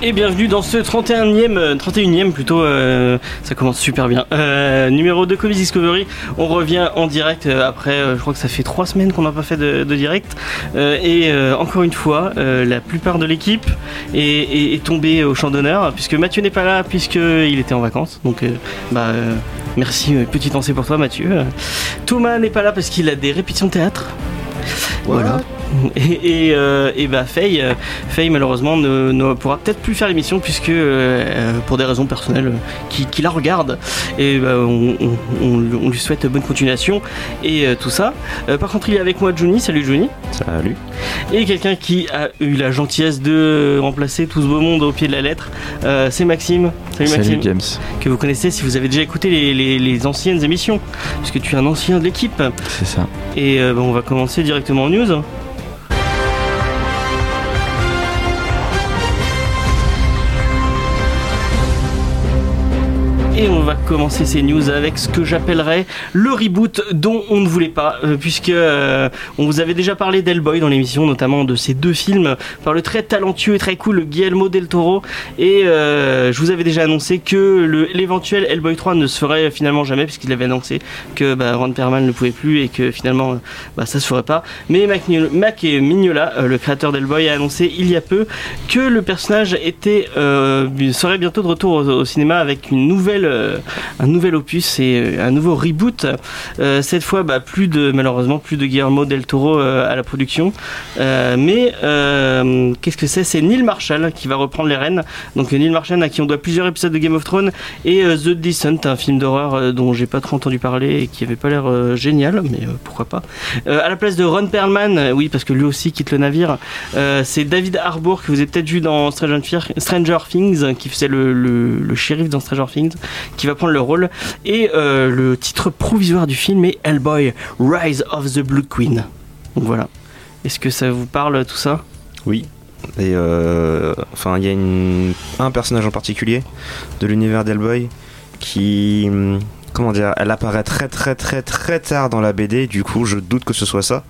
Et bienvenue dans ce 31e, euh, 31e plutôt, euh, ça commence super bien. Euh, numéro 2 Comics Discovery, on revient en direct euh, après, euh, je crois que ça fait 3 semaines qu'on n'a pas fait de, de direct. Euh, et euh, encore une fois, euh, la plupart de l'équipe est, tombée au champ d'honneur, puisque Mathieu n'est pas là, puisqu'il était en vacances. Donc, euh, bah, euh, merci, euh, petite pensée pour toi Mathieu. Euh, Thomas n'est pas là parce qu'il a des répétitions de théâtre. Voilà. Et, et, euh, et bah Faye, euh, Faye malheureusement ne, ne pourra peut-être plus faire l'émission puisque euh, pour des raisons personnelles qui, qui la regardent et bah, on, on- on- on lui souhaite bonne continuation et euh, tout ça. Par contre il est avec moi Johnny, salut Johnny. Salut. Et quelqu'un qui a eu la gentillesse de remplacer tout ce beau monde au pied de la lettre, c'est Maxime. Salut, Maxime. James. Que vous connaissez si vous avez déjà écouté les, les- les anciennes émissions, puisque tu es un ancien de l'équipe. C'est ça. Et bah, on va commencer directement en news. Va commencer ces news avec ce que j'appellerais le reboot dont on ne voulait pas, euh, puisque euh, on vous avait déjà parlé d'Hellboy dans l'émission, notamment de ces deux films par le très talentueux et très cool Guillermo del Toro. Et euh, je vous avais déjà annoncé que l'éventuel Hellboy 3 ne se ferait finalement jamais, puisqu'il avait annoncé que bah, Ron Perlman ne pouvait plus et que finalement bah, ça se ferait pas. Mais Mac, et Mignola, le créateur d'Hellboy, a annoncé il y a peu que le personnage était serait bientôt de retour au, cinéma avec une nouvelle, un nouvel opus et euh, un nouveau reboot. Euh, cette fois, bah, plus de malheureusement plus de Guillermo del Toro euh, à la production, Euh, mais euh, qu'est-ce que c'est? C'est Neil Marshall qui va reprendre les rênes. Donc Neil Marshall à qui on doit plusieurs épisodes de Game of Thrones et euh, The Descent, un film d'horreur euh, dont j'ai pas trop entendu parler et qui avait pas l'air euh, génial, mais euh, pourquoi pas. Euh, à la place de Ron Perlman, euh, oui parce que lui aussi quitte le navire, euh, c'est David Harbour que vous avez peut-être vu dans Stranger, Things, qui faisait le, le- le shérif dans Stranger Things, qui va prendre le rôle. Et euh, le titre provisoire du film est Hellboy, Rise of the Blood Queen. Donc voilà. Est-ce que ça vous parle tout ça? Oui. Et euh, enfin, il y a un personnage en particulier de l'univers d'Hellboy qui, hum, comment dire, elle apparaît très très très très tard dans la BD. Du coup, je doute que ce soit ça,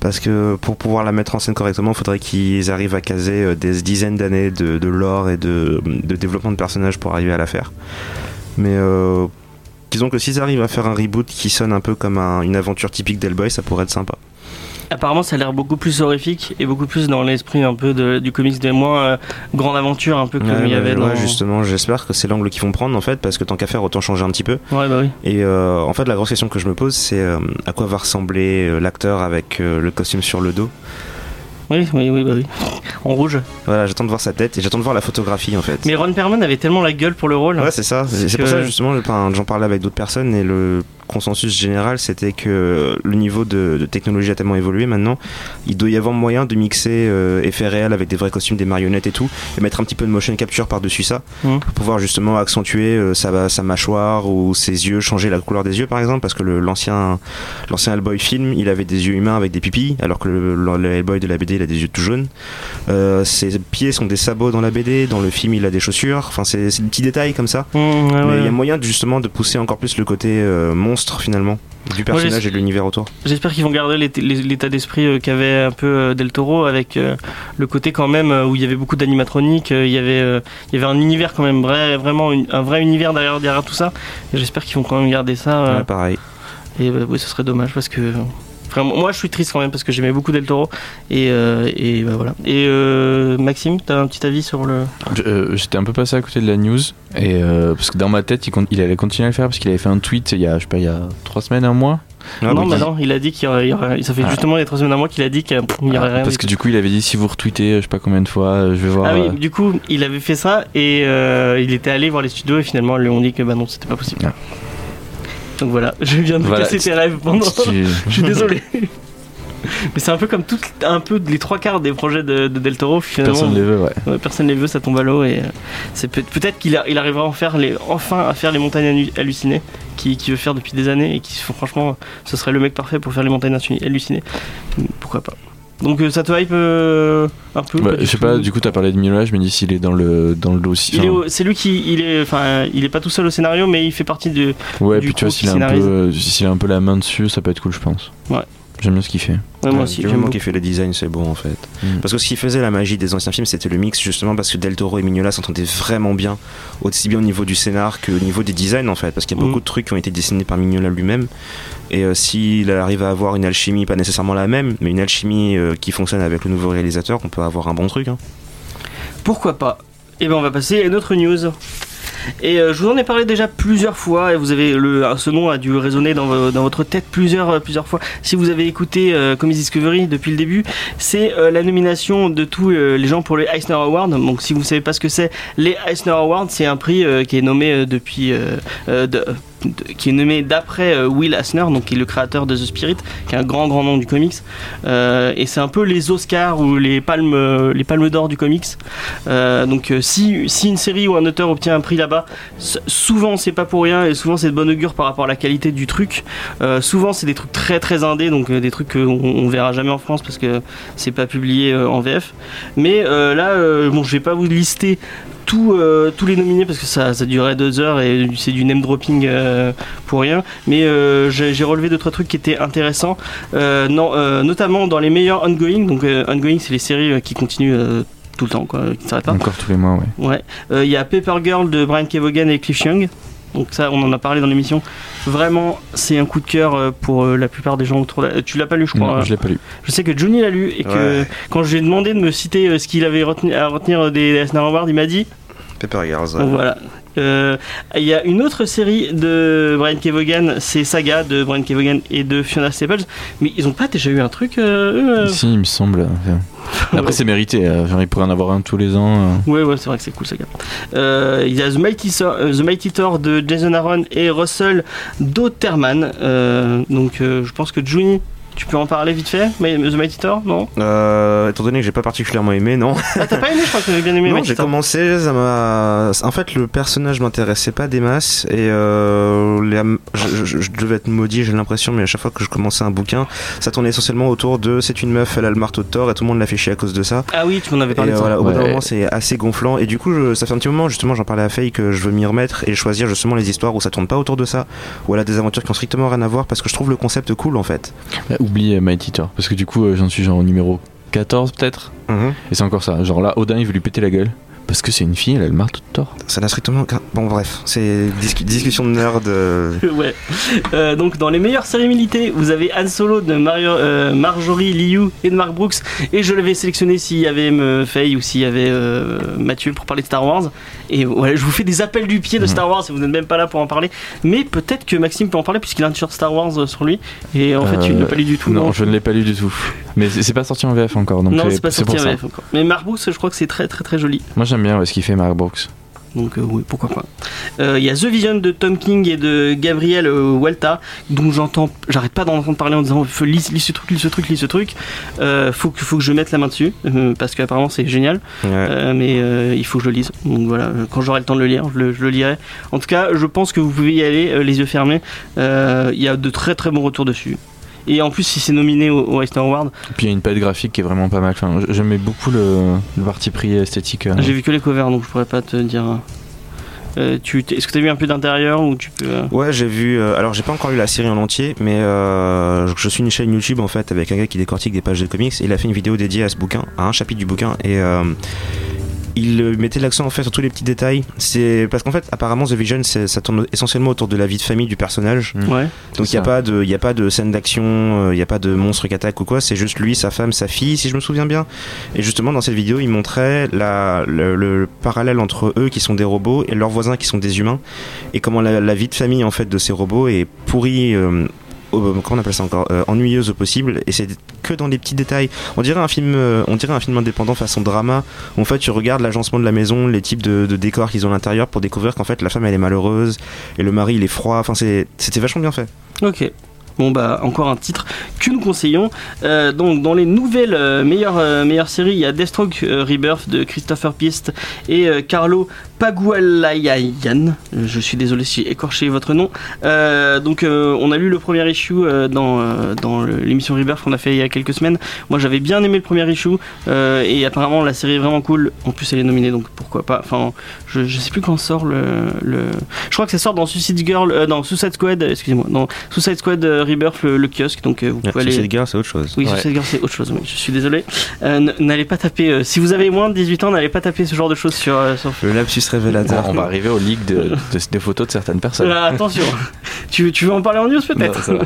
parce que pour pouvoir la mettre en scène correctement, il faudrait qu'ils arrivent à caser euh, des dizaines d'années de, de lore et de, de développement de personnages pour arriver à la faire. Mais euh, disons que s'ils arrivent à faire un reboot qui sonne un peu comme un- une aventure typique d'Hellboy, ça pourrait être sympa. Apparemment, ça a l'air beaucoup plus horrifique et beaucoup plus dans l'esprit un peu de- du comics des moins euh, grande aventure, un peu comme Ouais, il y avait ouais, dans. justement, j'espère que c'est l'angle qu'ils vont prendre en fait, parce que tant qu'à faire, autant changer un petit peu. Ouais, bah oui. Et euh, en fait, la grosse question que je me pose, c'est euh, à quoi va ressembler l'acteur avec le costume sur le dos? Oui, oui, oui, bah oui. En rouge. Voilà, j'attends de voir sa tête et j'attends de voir la photographie en fait. Mais Ron Perlman avait tellement la gueule pour le rôle. Ouais, c'est ça. C'est pour ça justement, j'en parlais avec d'autres personnes et le consensus général, c'était que le niveau de, de technologie a tellement évolué maintenant, il doit y avoir moyen de mixer euh, effets réels avec des vrais costumes, des marionnettes et tout, et mettre un petit peu de motion capture par-dessus ça, Mhm. pour pouvoir justement accentuer euh, sa, sa mâchoire ou ses yeux, changer la couleur des yeux par exemple, parce que l'ancien l'ancien Hellboy film, il avait des yeux humains avec des pipis, alors que le, le- le Hellboy de la BD, il a des yeux tout jaunes. Euh, ses pieds sont des sabots dans la BD, dans le film, il a des chaussures. Enfin, c'est des petits détails comme ça. Mmh, ouais, Mais il ouais. y a moyen de, justement de pousser encore plus le côté euh, monstre finalement du personnage et de l'univers autour. J'espère qu'ils vont garder l'ét- l'é- l'état d'esprit euh, qu'avait un peu euh, Del Toro avec euh, le côté quand même où il y avait beaucoup d'animatronique, il y avait il y avait un univers quand même vrai, vraiment un vrai univers derrière derrière tout ça. J'espère qu'ils vont quand même garder ça. Ouais, pareil. Et bah, oui, ce serait dommage parce que. Vraiment, moi, je suis triste quand même parce que j'aimais beaucoup Del Toro. Et, euh, et bah, voilà. Et euh, Maxime, t'as un petit avis sur le. Euh, J'étais un peu passé à côté de la news et parce que dans ma tête il, il allait continuer à le faire parce qu'il avait fait un tweet il y a je sais pas il y a trois semaines un mois Ah, non, bah non, il a dit qu'il y aurait, il y aurait- Ça fait Ah. justement les trois semaines à moi qu'il a dit qu'il y aurait rien. parce que du coup il avait dit si vous retweetez je sais pas combien de fois je vais voir Ah oui, du coup, il avait fait ça et euh, il était allé voir les studios et finalement, ils lui ont dit que bah non, c'était pas possible. Ah. Donc voilà, je viens de Voilà. casser tes rêves pendant. tu- je suis désolé. Mais c'est un peu comme tout, un peu les trois quarts des projets de, de Del Toro. Finalement, Personne les veut, ouais. Personne les veut, ça tombe à l'eau et euh, c'est peut-être qu'il il arrivera en faire les, enfin à faire les montagnes hallu- hallucinées qui, qui veut faire depuis des années et qui franchement ce serait le mec parfait pour faire les montagnes hallu- hallucinées. Pourquoi pas. Donc euh, ça te hype euh, un peu Bah, je sais pas, du coup, t'as parlé de me dis s'il est dans le, dans le dossier. C'est lui qui il est enfin il est pas tout seul au scénario mais il fait partie de ouais, du puis tu vois, s'il a, un scénarise. peu, s'il a un peu la main dessus, ça peut être cool, je pense. Ouais. J'aime bien ce qu'il fait. Ouais, moi aussi du j'aime qu'il fait le design, c'est bon en fait. Mm. Parce que ce qui faisait la magie des anciens films, c'était le mix justement parce que Del Toro et Mignola s'entendaient vraiment bien, aussi bien au niveau du scénar qu'au niveau des designs en fait. Parce qu'il y a Mm. beaucoup de trucs qui ont été dessinés par Mignola lui-même. Et euh, s'il arrive à avoir une alchimie, pas nécessairement la même, mais une alchimie euh, qui fonctionne avec le nouveau réalisateur, on peut avoir un bon truc. hein. Pourquoi pas? Et ben on va passer à notre news. Et euh, je vous en ai parlé déjà plusieurs fois et vous avez le ce nom a dû résonner dans, vo- dans votre tête plusieurs euh, plusieurs fois. Si vous avez écouté euh, Comedy Discovery depuis le début, c'est euh, la nomination de tous les gens pour les Eisner Awards. Donc si vous ne savez pas ce que c'est, les Eisner Awards, c'est un prix qui est nommé depuis de- de- qui est nommé d'après euh, Will Eisner, donc qui est le créateur de The Spirit, qui est un grand grand nom du comics. Euh, et c'est un peu les Oscars ou les palmes euh, les palmes d'or du comics. Donc si, une série ou un auteur obtient un prix là-bas, souvent c'est pas pour rien et souvent c'est de bon augure par rapport à la qualité du truc. Souvent c'est des trucs très très indés, donc des trucs qu'on on verra jamais en France parce que c'est pas publié en VF. Mais là, bon, je vais pas vous lister euh, tous les nominés parce que ça, ça durait deux heures et c'est du name dropping euh, pour rien. Mais euh, j'ai relevé deux trois trucs qui étaient intéressants, non, notamment dans les meilleurs ongoing. Donc ongoing, c'est les séries qui continuent tout le temps, quoi, qui s'arrêtent pas. Encore tous les mois, ouais. Ouais. Il y a Paper Girl de Brian Kevogan et Cliff Young. Donc ça, on en a parlé dans l'émission. Vraiment, c'est un coup de cœur euh, pour euh, la plupart des gens autour. De... la- Tu l'as pas lu, je crois. Non, hein je l'ai pas lu. Je sais que Johnny l'a lu et que Ouais. quand je lui ai demandé de me citer euh, ce qu'il avait retenu, à retenir des Eisner Awards, il m'a dit Pepper Girls. ouais. donc voilà. Euh, Il y a une autre série de Brian Kevogan, c'est Saga de Brian Kevogan et de Fiona Staples, mais ils ont pas déjà eu un truc euh, eux, euh Si, il me semble. Après, c'est mérité. euh, genre, il pourrait en avoir un tous les ans. Ouais, ouais, c'est vrai que c'est cool, Saga. Euh, Il y a The Mighty, Thor, The Mighty Thor de Jason Aaron et Russell Dotterman. Euh, donc, euh, je pense que Juni, tu peux en parler vite fait The Mighty Thor, non Euh, étant donné que j'ai pas particulièrement aimé, non. Ah, t'as pas aimé Je crois que t'avais bien aimé non, Mighty j'ai commencé, ça m'a. En fait, le personnage m'intéressait pas des masses et euh, les- je, je- je devais être maudit, j'ai l'impression, mais à chaque fois que je commençais un bouquin, ça tournait essentiellement autour de c'est une meuf, elle a le marteau de Thor et tout le monde l'a fait chier à cause de ça. Ah oui, tu m'en avais Et parlé de ça. voilà, au bout d'un moment, c'est assez gonflant. Et du coup, je- ça fait un petit moment, justement, j'en parlais à Faye que je veux m'y remettre et choisir justement les histoires où ça tourne pas autour de ça, où elle a des aventures qui ont strictement rien à voir parce que je trouve le concept cool en fait. Bah, oublie euh, Mighty Thor. Parce que du coup, euh, j'en suis genre au numéro 14 peut-être. Et c'est encore ça. Genre là, Odin, il veut lui péter la gueule. Parce que c'est une fille, elle a le marteau de Thor. Ça n'a strictement. aucun- Bon, bref, c'est discu- discussion de nerd. euh, ouais. Euh, donc dans les meilleures séries militées, vous avez Han Solo de Mario, euh, Marjorie Liu et de Mark Brooks. Et je l'avais sélectionné s'il y avait Faye ou s'il y avait euh, Mathieu pour parler de Star Wars. Et voilà, je vous fais des appels du pied de Mhm. Star Wars et vous n'êtes même pas là pour en parler. Mais peut-être que Maxime peut en parler puisqu'il a un t-shirt Star Wars euh, sur lui. Et en fait, tu ne l'as pas lu du tout. Non, je ne l'ai pas lu du tout. Mais c'est pas sorti en VF encore. Donc non, euh, c'est pas sorti en. VF encore. Mais Mark Brooks, je crois que c'est très très très joli. Moi j'aime bien ouais, ce qu'il fait, Mark Brooks. Donc euh, oui, pourquoi pas. Euh, Il y a The Vision de Tom King et de Gabriel euh, Walta, dont j'entends, j'arrête pas d'en entendre parler en disant faut lis, lis ce truc, lis ce truc, lis ce truc. Euh, faut que faut que je mette la main dessus euh, parce qu'apparemment c'est génial, ouais. Euh, mais euh, il faut que je le lise. Donc voilà, euh, quand j'aurai le temps de le lire, je le, je le lirai. En tout cas, je pense que vous pouvez y aller euh, les yeux fermés. Euh, Il y a de très très bons retours dessus. Et en plus, si c'est nominé au, au Eisner Award, Puis il y a une palette graphique qui est vraiment pas mal. Enfin, j'aimais beaucoup le, le parti pris esthétique. euh. j'ai vu que les covers, donc je pourrais pas te dire. Euh, tu, est-ce que tu as vu un peu d'intérieur ou tu peux euh, Ouais, j'ai vu. euh, alors, j'ai pas encore lu la série en entier, mais euh, je suis une chaîne YouTube en fait avec un gars qui décortique des pages de comics. Et il a fait une vidéo dédiée à ce bouquin, à un chapitre du bouquin, et euh, il euh, mettait l'accent en fait sur tous les petits détails. C'est parce qu'en fait, apparemment, The Vision, ça tourne essentiellement autour de la vie de famille du personnage. Mm. Ouais. Donc il n'y a pas de, il y a pas de scène d'action, il n'y a pas de monstre qui attaque ou quoi. C'est juste lui, sa femme, sa fille, si je me souviens bien. Et justement dans cette vidéo, il montrait la, le, le parallèle entre eux qui sont des robots et leurs voisins qui sont des humains, et comment la, la vie de famille en fait de ces robots est pourrie. euh, au- comment on appelle ça encore euh, ennuyeuse au possible et c'est que dans les petits détails on dirait un film euh, on dirait un film indépendant façon drama en fait tu regardes l'agencement de la maison les types de, de décors qu'ils ont à l'intérieur pour découvrir qu'en fait la femme elle est malheureuse et le mari il est froid enfin c'était vachement bien fait Ok. Bon bah encore un titre que nous conseillons. Euh, donc dans les nouvelles euh, meilleures, euh, meilleures séries, il y a Deathstroke euh, Rebirth de Christopher Piest et euh, Carlo Pagualayan. Je suis désolé si j'ai écorché votre nom. Euh, donc euh, on a lu le premier issue euh, dans, dans l'émission Rebirth qu'on a fait il y a quelques semaines. Moi j'avais bien aimé le premier issue et apparemment la série est vraiment cool. En plus elle est nominée donc pourquoi pas. Enfin je, je sais plus quand sort le, le... Je crois que ça sort dans Suicide Girl, dans Suicide Squad, excusez-moi, dans Suicide Squad Rebirth le, le kiosque donc vous pouvez aller. Suicide Girl, c'est autre chose. Oui, Ouais. Suicide Girl, c'est autre chose. oui, je suis désolé. N'allez pas taper. si vous avez moins de 18 ans, n'allez pas taper ce genre de choses sur. sur... Le lapsus révélateur. on va arriver au leak de, de- des photos de certaines personnes. Attention. tu, tu veux en parler en news peut-être.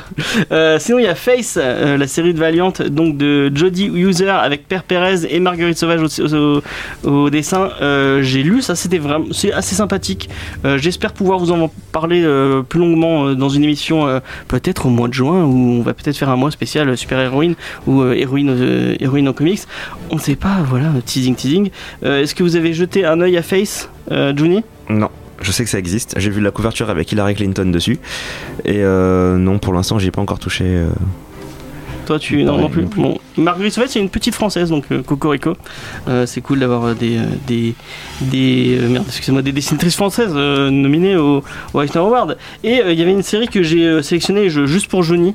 Euh, Sinon, il y a Face, euh, la série de Valiant, donc de Jodie User avec Père Pérez et Marguerite Sauvage au, au- au dessin. Euh, J'ai lu ça, c'était vraiment, c'est assez sympathique. Euh, J'espère pouvoir vous en parler euh, plus longuement euh, dans une émission, euh, peut-être au mois de juin, où on va peut-être faire un mois spécial super héroïne ou euh, héroïne, euh, héroïne en comics. On ne sait pas, voilà, teasing, teasing. Euh, Est-ce que vous avez jeté un œil à Face, euh, Juni Non. Je sais que ça existe. J'ai vu la couverture avec Hillary Clinton dessus. Et euh, non, pour l'instant, j'y ai pas encore touché. euh. Toi, tu non, non plus. Bon, Marguerite Sauvage, c'est une petite française, donc euh, Cocorico. Euh, c'est cool d'avoir euh, des euh, des des euh, merde, excusez-moi, des dessinatrices françaises euh, nominées au, au Eisner Award. Et euh, il y avait une série que j'ai euh, sélectionnée je- juste pour Johnny,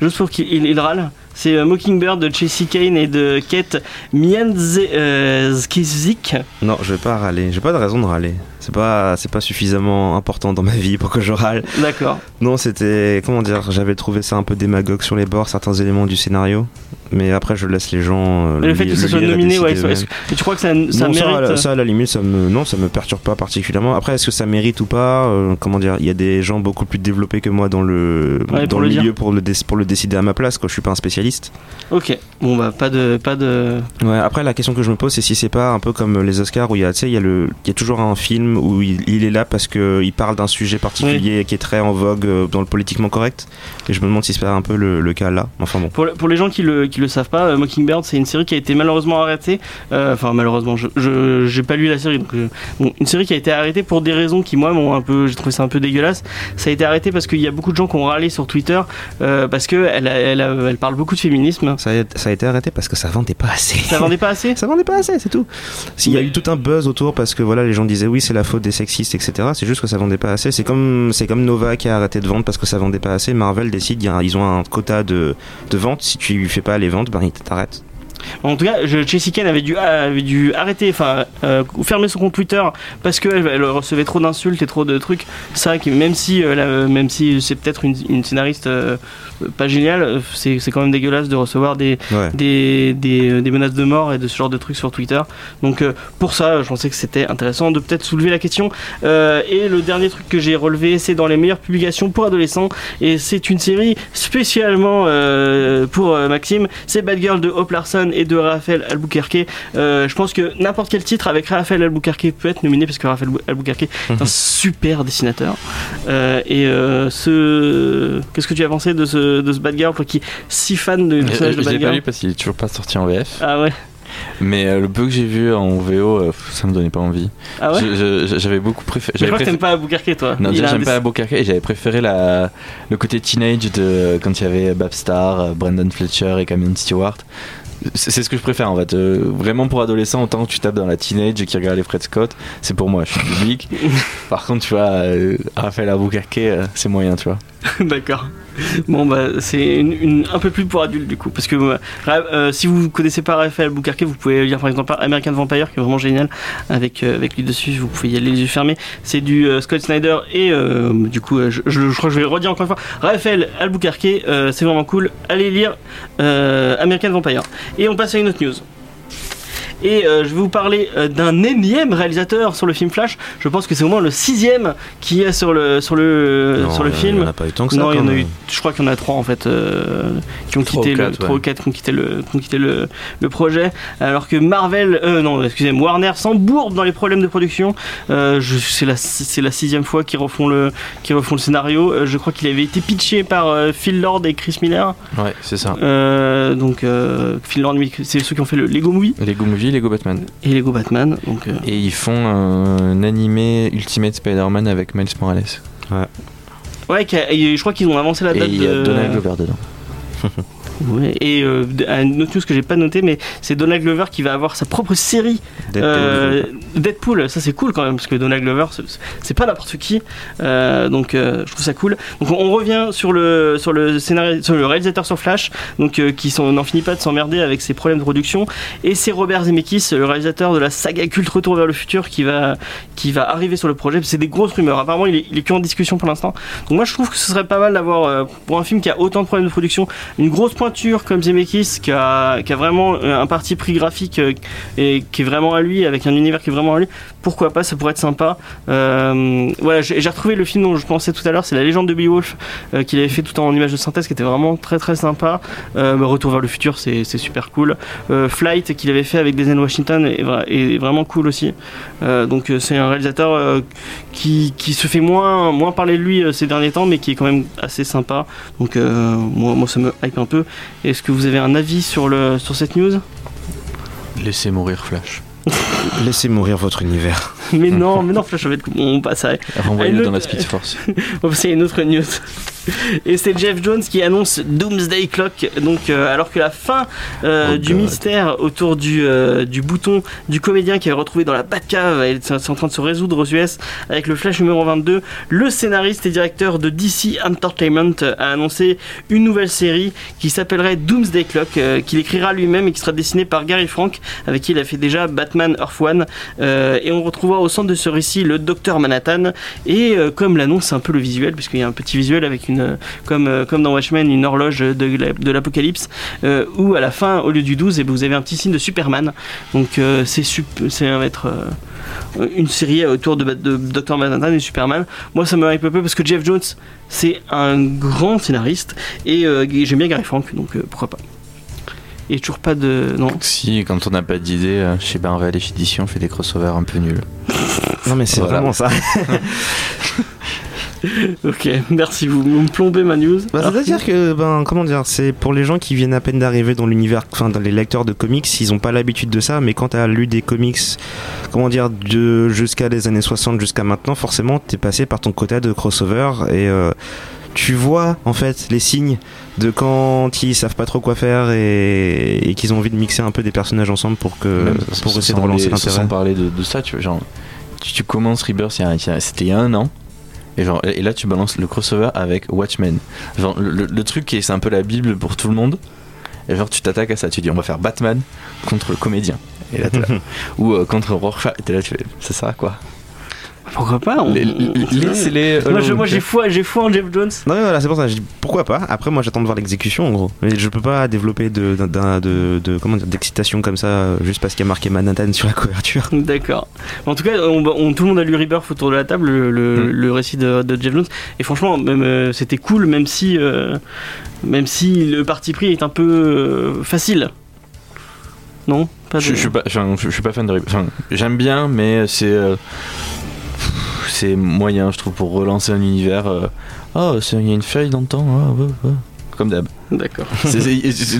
juste pour qu'il il, il râle. C'est euh, Mockingbird de Chelsea Kane et de Kate Mianzkizik. Non, je vais pas râler. J'ai pas de raison de râler. C'est pas, c'est pas suffisamment important dans ma vie pour que je râle. D'accord. Non, c'était. Comment dire J'avais trouvé ça un peu démagogue sur les bords, certains éléments du scénario. Mais après, je laisse les gens. euh, Mais le fait que ça le soit et nominé, ouais, que- tu crois que ça, ça non, mérite euh, à la- ça, à la limite, ça me, non, ça me perturbe pas particulièrement. Après, est-ce que ça mérite ou pas Euh, Comment dire Il y a des gens beaucoup plus développés que moi dans le, Ouais, dans pour le le dire. milieu pour le, dé- pour le décider à ma place, quoi. Je suis pas un spécialiste. Ok. Bon bah pas de pas de. Ouais, après, la question que je me pose, c'est si c'est pas un peu comme les Oscars où il y a, tu sais, il y, a le- il y a toujours un film où il, il est là parce qu'il parle d'un sujet particulier qui est très en vogue euh, dans le politiquement correct. Et je me demande si c'est pas un peu le, le cas là. Enfin bon. Pour, pour les gens qui le, qui le savent pas, euh, Mockingbird c'est une série qui a été malheureusement arrêtée. Euh, Enfin malheureusement, je j'ai pas lu la série. Donc, euh, bon, une série qui a été arrêtée pour des raisons qui moi m'ont un peu, j'ai trouvé ça un peu dégueulasse. Ça a été arrêté parce qu'il y a beaucoup de gens qui ont râlé sur Twitter parce que elle, a- elle, a- elle parle beaucoup de féminisme. Ça a, ça a été arrêté parce que ça vendait pas assez. Ça vendait pas assez Ça vendait pas assez, c'est tout. S'il y a eu tout un buzz autour parce que voilà, les gens disaient oui, c'est la faute des sexistes, etc. C'est juste que ça vendait pas assez. C'est comme, c'est comme Nova qui a arrêté de vendre parce que ça vendait pas assez. Marvel décide, ils ont un quota de, de vente. Si tu fais pas les ventes, ben t'arrêtent. En tout cas, je, Chelsea Kane avait dû, avait dû arrêter, enfin, euh, fermer son compte Twitter parce qu'elle elle recevait trop d'insultes et trop de trucs. Ça, qui, même si, euh, la- même si c'est peut-être une, une scénariste euh, pas géniale, c'est c'est quand même dégueulasse de recevoir des, Ouais. des, des, des menaces de mort et de ce genre de trucs sur Twitter. Donc pour ça, je pensais que c'était intéressant de peut-être soulever la question. Et le dernier truc que j'ai relevé, c'est dans les meilleures publications pour adolescents. Et c'est une série spécialement pour Maxime. C'est Bad Girl de Hope Larson et de Raphaël Albuquerque. Euh, je pense que n'importe quel titre avec Raphaël Albuquerque peut être nominé parce que Raphaël Albuquerque est un super dessinateur. Euh, et euh, ce... qu'est-ce que tu as pensé de ce, de ce Bad Girl, toi qui est si fan du personnage de l'ai pas lu parce qu'il est toujours pas sorti en VF. Ah ouais Mais euh, le peu que j'ai vu en VO, euh, ça me donnait pas envie. Ah ouais J'avais beaucoup préféré. Je crois que t'aimes pas Albuquerque toi. Non, j'aime pas Albuquerque et j'avais préféré la, le côté teenage de quand il y avait Babstar, Brandon Fletcher et Cameron Stewart. C'est ce que je préfère en fait. Euh, vraiment pour adolescent, autant que tu tapes dans la teenage et qui regarde les Fred Scott, c'est pour moi, je suis public. Par contre, tu vois, euh, Raphaël Albuquerque, euh, c'est moyen, tu vois. D'accord. Bon bah c'est un peu plus pour adultes du coup parce que euh, euh, si vous connaissez pas Raphaël Albuquerque vous pouvez lire par exemple American Vampire qui est vraiment génial avec euh, avec lui dessus vous pouvez y aller les yeux fermés. C'est du Scott Snyder et du coup je, crois que je vais le redire encore une fois. Raphaël Albuquerque c'est vraiment cool. Allez lire American Vampire. Et on passe à une autre news et euh, je vais vous parler euh, d'un énième réalisateur sur le film Flash. Je pense que c'est au moins le sixième qui est sur le sur le Non, sur le film. Il y en a pas eu tant que ça. Non, il y en a eu, je crois qu'il y en a trois en fait, euh, qui ont quitté ou le, ou ouais. quatre qui ont quitté le, qui ont quitté le, le projet, alors que Marvel, non, excusez-moi, Warner s'embourbe dans les problèmes de production. C'est la, c'est la sixième fois qu'ils refont le, qu'ils refont le scénario. Je crois qu'il avait été pitché par Phil Lord et Chris Miller. Ouais, c'est ça. Donc Phil Lord, c'est ceux qui ont fait le Lego Movie Lego Movie, Lego Batman. et Lego Batman. Donc euh, Et ils font un animé Ultimate Spider-Man avec Miles Morales. Ouais, et je crois qu'ils ont avancé la Et date il y a de. Donald Glover dedans. Ouais, et euh, une autre news que j'ai pas noté, mais c'est Donald Glover qui va avoir sa propre série Deadpool. Euh, Deadpool, ça c'est cool quand même parce que Donald Glover c'est- pas n'importe qui, Euh, donc je trouve ça cool. Donc on, on revient sur le sur le scénario, sur le réalisateur sur Flash, donc qui sont- n'en finit pas de s'emmerder avec ses problèmes de production, et c'est Robert Zemeckis, le réalisateur de la saga culte Retour vers le futur, qui va qui va arriver sur le projet. C'est des grosses rumeurs. Apparemment il est, il est que en discussion pour l'instant. Donc moi je trouve que ce serait pas mal d'avoir pour un film qui a autant de problèmes de production une grosse comme Zemeckis qui a, qui a vraiment euh, un parti pris graphique euh, et qui est vraiment à lui avec un univers qui est vraiment à lui pourquoi pas ça pourrait être sympa. Euh, voilà j'ai retrouvé le film dont je pensais tout à l'heure c'est la légende de Beowulf euh, qu'il avait fait tout en image de synthèse qui était vraiment très très sympa. Euh, bah, Retour vers le futur c'est super cool. Flight qu'il avait fait avec Denzel Washington est, vra- est vraiment cool aussi. Donc c'est un réalisateur qui, qui se fait moins, moins parler de lui ces derniers temps mais qui est quand même assez sympa. Donc moi, moi ça me hype un peu. Est-ce que vous avez un avis sur, le, sur cette news? Laissez mourir Flash. Laissez mourir votre univers. Mais non, mais non, Flash va. On passe à, Renvoyez-le le- dans la Speed Force. on va passer à une autre news. Et c'est Jeff Jones qui annonce Doomsday Clock. Donc, euh, alors que la fin euh, Oh du God. mystère autour du, euh, du bouton du comédien qui avait retrouvé dans la Batcave, elle- c'est en train de se résoudre aux US avec le Flash numéro 22, le scénariste et directeur de DC Entertainment a annoncé une nouvelle série qui s'appellerait Doomsday Clock, qu'il écrira lui-même et qui sera dessinée par Gary Frank, avec qui il a fait déjà Batman Earth One. Et on retrouvera au centre de ce récit le Docteur Manhattan. Et comme l'annonce, un peu le visuel, puisqu'il y a un petit visuel avec une, euh, comme, comme dans Watchmen, une horloge de, la- de l'apocalypse, euh, où à la fin, au lieu du 12, et vous avez un petit signe de Superman. Donc euh, c'est un va être euh, une série autour de, de Docteur Manhattan et Superman. Moi, ça me hype un peu parce que Jeff Jones, c'est un grand scénariste et euh, j'aime bien Gary Frank, donc euh, pourquoi pas. Et toujours pas de. Non. Si, quand on n'a pas d'idée, euh, chez chez DC, on fait des crossovers un peu nuls. Non mais c'est Voilà. vraiment ça. Ok, merci, vous, me plombez ma news. Bah, C'est-à-dire que, ben, comment dire, c'est pour les gens qui viennent à peine d'arriver dans l'univers, enfin, dans les lecteurs de comics, ils ont pas l'habitude de ça, mais quand t'as lu des comics, comment dire, de jusqu'à les années 60 jusqu'à maintenant, forcément, t'es passé par ton quota de crossover et euh, tu vois, en fait, les signes de quand ils savent pas trop quoi faire et, et qu'ils ont envie de mixer un peu des personnages ensemble pour que, Même pour essayer de relancer les- sans l'intérêt. parler de, de ça, tu vois, genre, tu, tu commences Rebirth, c'était il y a un an. Et, genre, et là, tu balances le crossover avec Watchmen. Genre, le, le- le truc qui est, c'est un peu la Bible pour tout le monde. Et genre, tu t'attaques à ça. Tu dis, on va faire Batman contre le comédien. Et là, t'es là. Ou euh, contre Rorschach. Et t'es là, tu fais, c'est ça, quoi? Pourquoi pas on- Laissez-les. Moi, j'ai foi, j'ai foi en Jeff Jones. Non, mais voilà, c'est pour ça. Je dis pourquoi pas? Après, moi, j'attends de voir l'exécution, en gros. Mais je peux pas développer de, comment dire, d'excitation comme ça euh, juste parce qu'il y a marqué Manhattan sur la couverture. D'accord. En tout cas, on, on- tout le monde a lu Rebirth autour de la table, le, Mm. le récit de, de Jeff Jones. Et franchement, même, euh, c'était cool, même si, euh, même si le parti pris est un peu euh, facile. Non? Pas de- Je, je suis pas, enfin, je, je suis pas fan de Rebirth. Enfin, j'aime bien, mais c'est. euh, c'est moyen, je trouve, pour relancer un univers. euh, Oh, c'est- il y a une feuille dans le temps. ah. Comme d'hab. D'accord.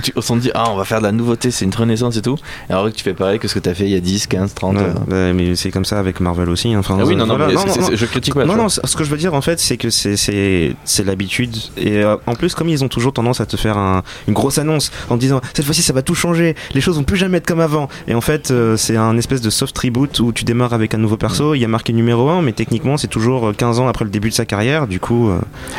Tu- on s'en dit, ah, on va faire de la nouveauté, c'est une renaissance et tout. Et alors que tu fais pareil que ce que t'as fait il y a 10, 15, 30. Ouais, euh. ouais, mais c'est comme ça avec Marvel aussi. hein. Enfin, Ah oui, non, non, voilà. mais c'est- c'est- je critique pas. tu Non, non, ce que je veux dire en fait, c'est que c'est- c'est c'est l'habitude. Et euh, en plus, comme ils ont toujours tendance à te faire un- une grosse annonce en te disant cette fois-ci ça va tout changer, les choses vont plus jamais être comme avant. Et en fait, euh, c'est un espèce de soft reboot où tu démarres avec un nouveau perso, il y a marqué numéro 1, mais techniquement c'est toujours euh, 15 ans après le début de sa carrière. Du coup, euh,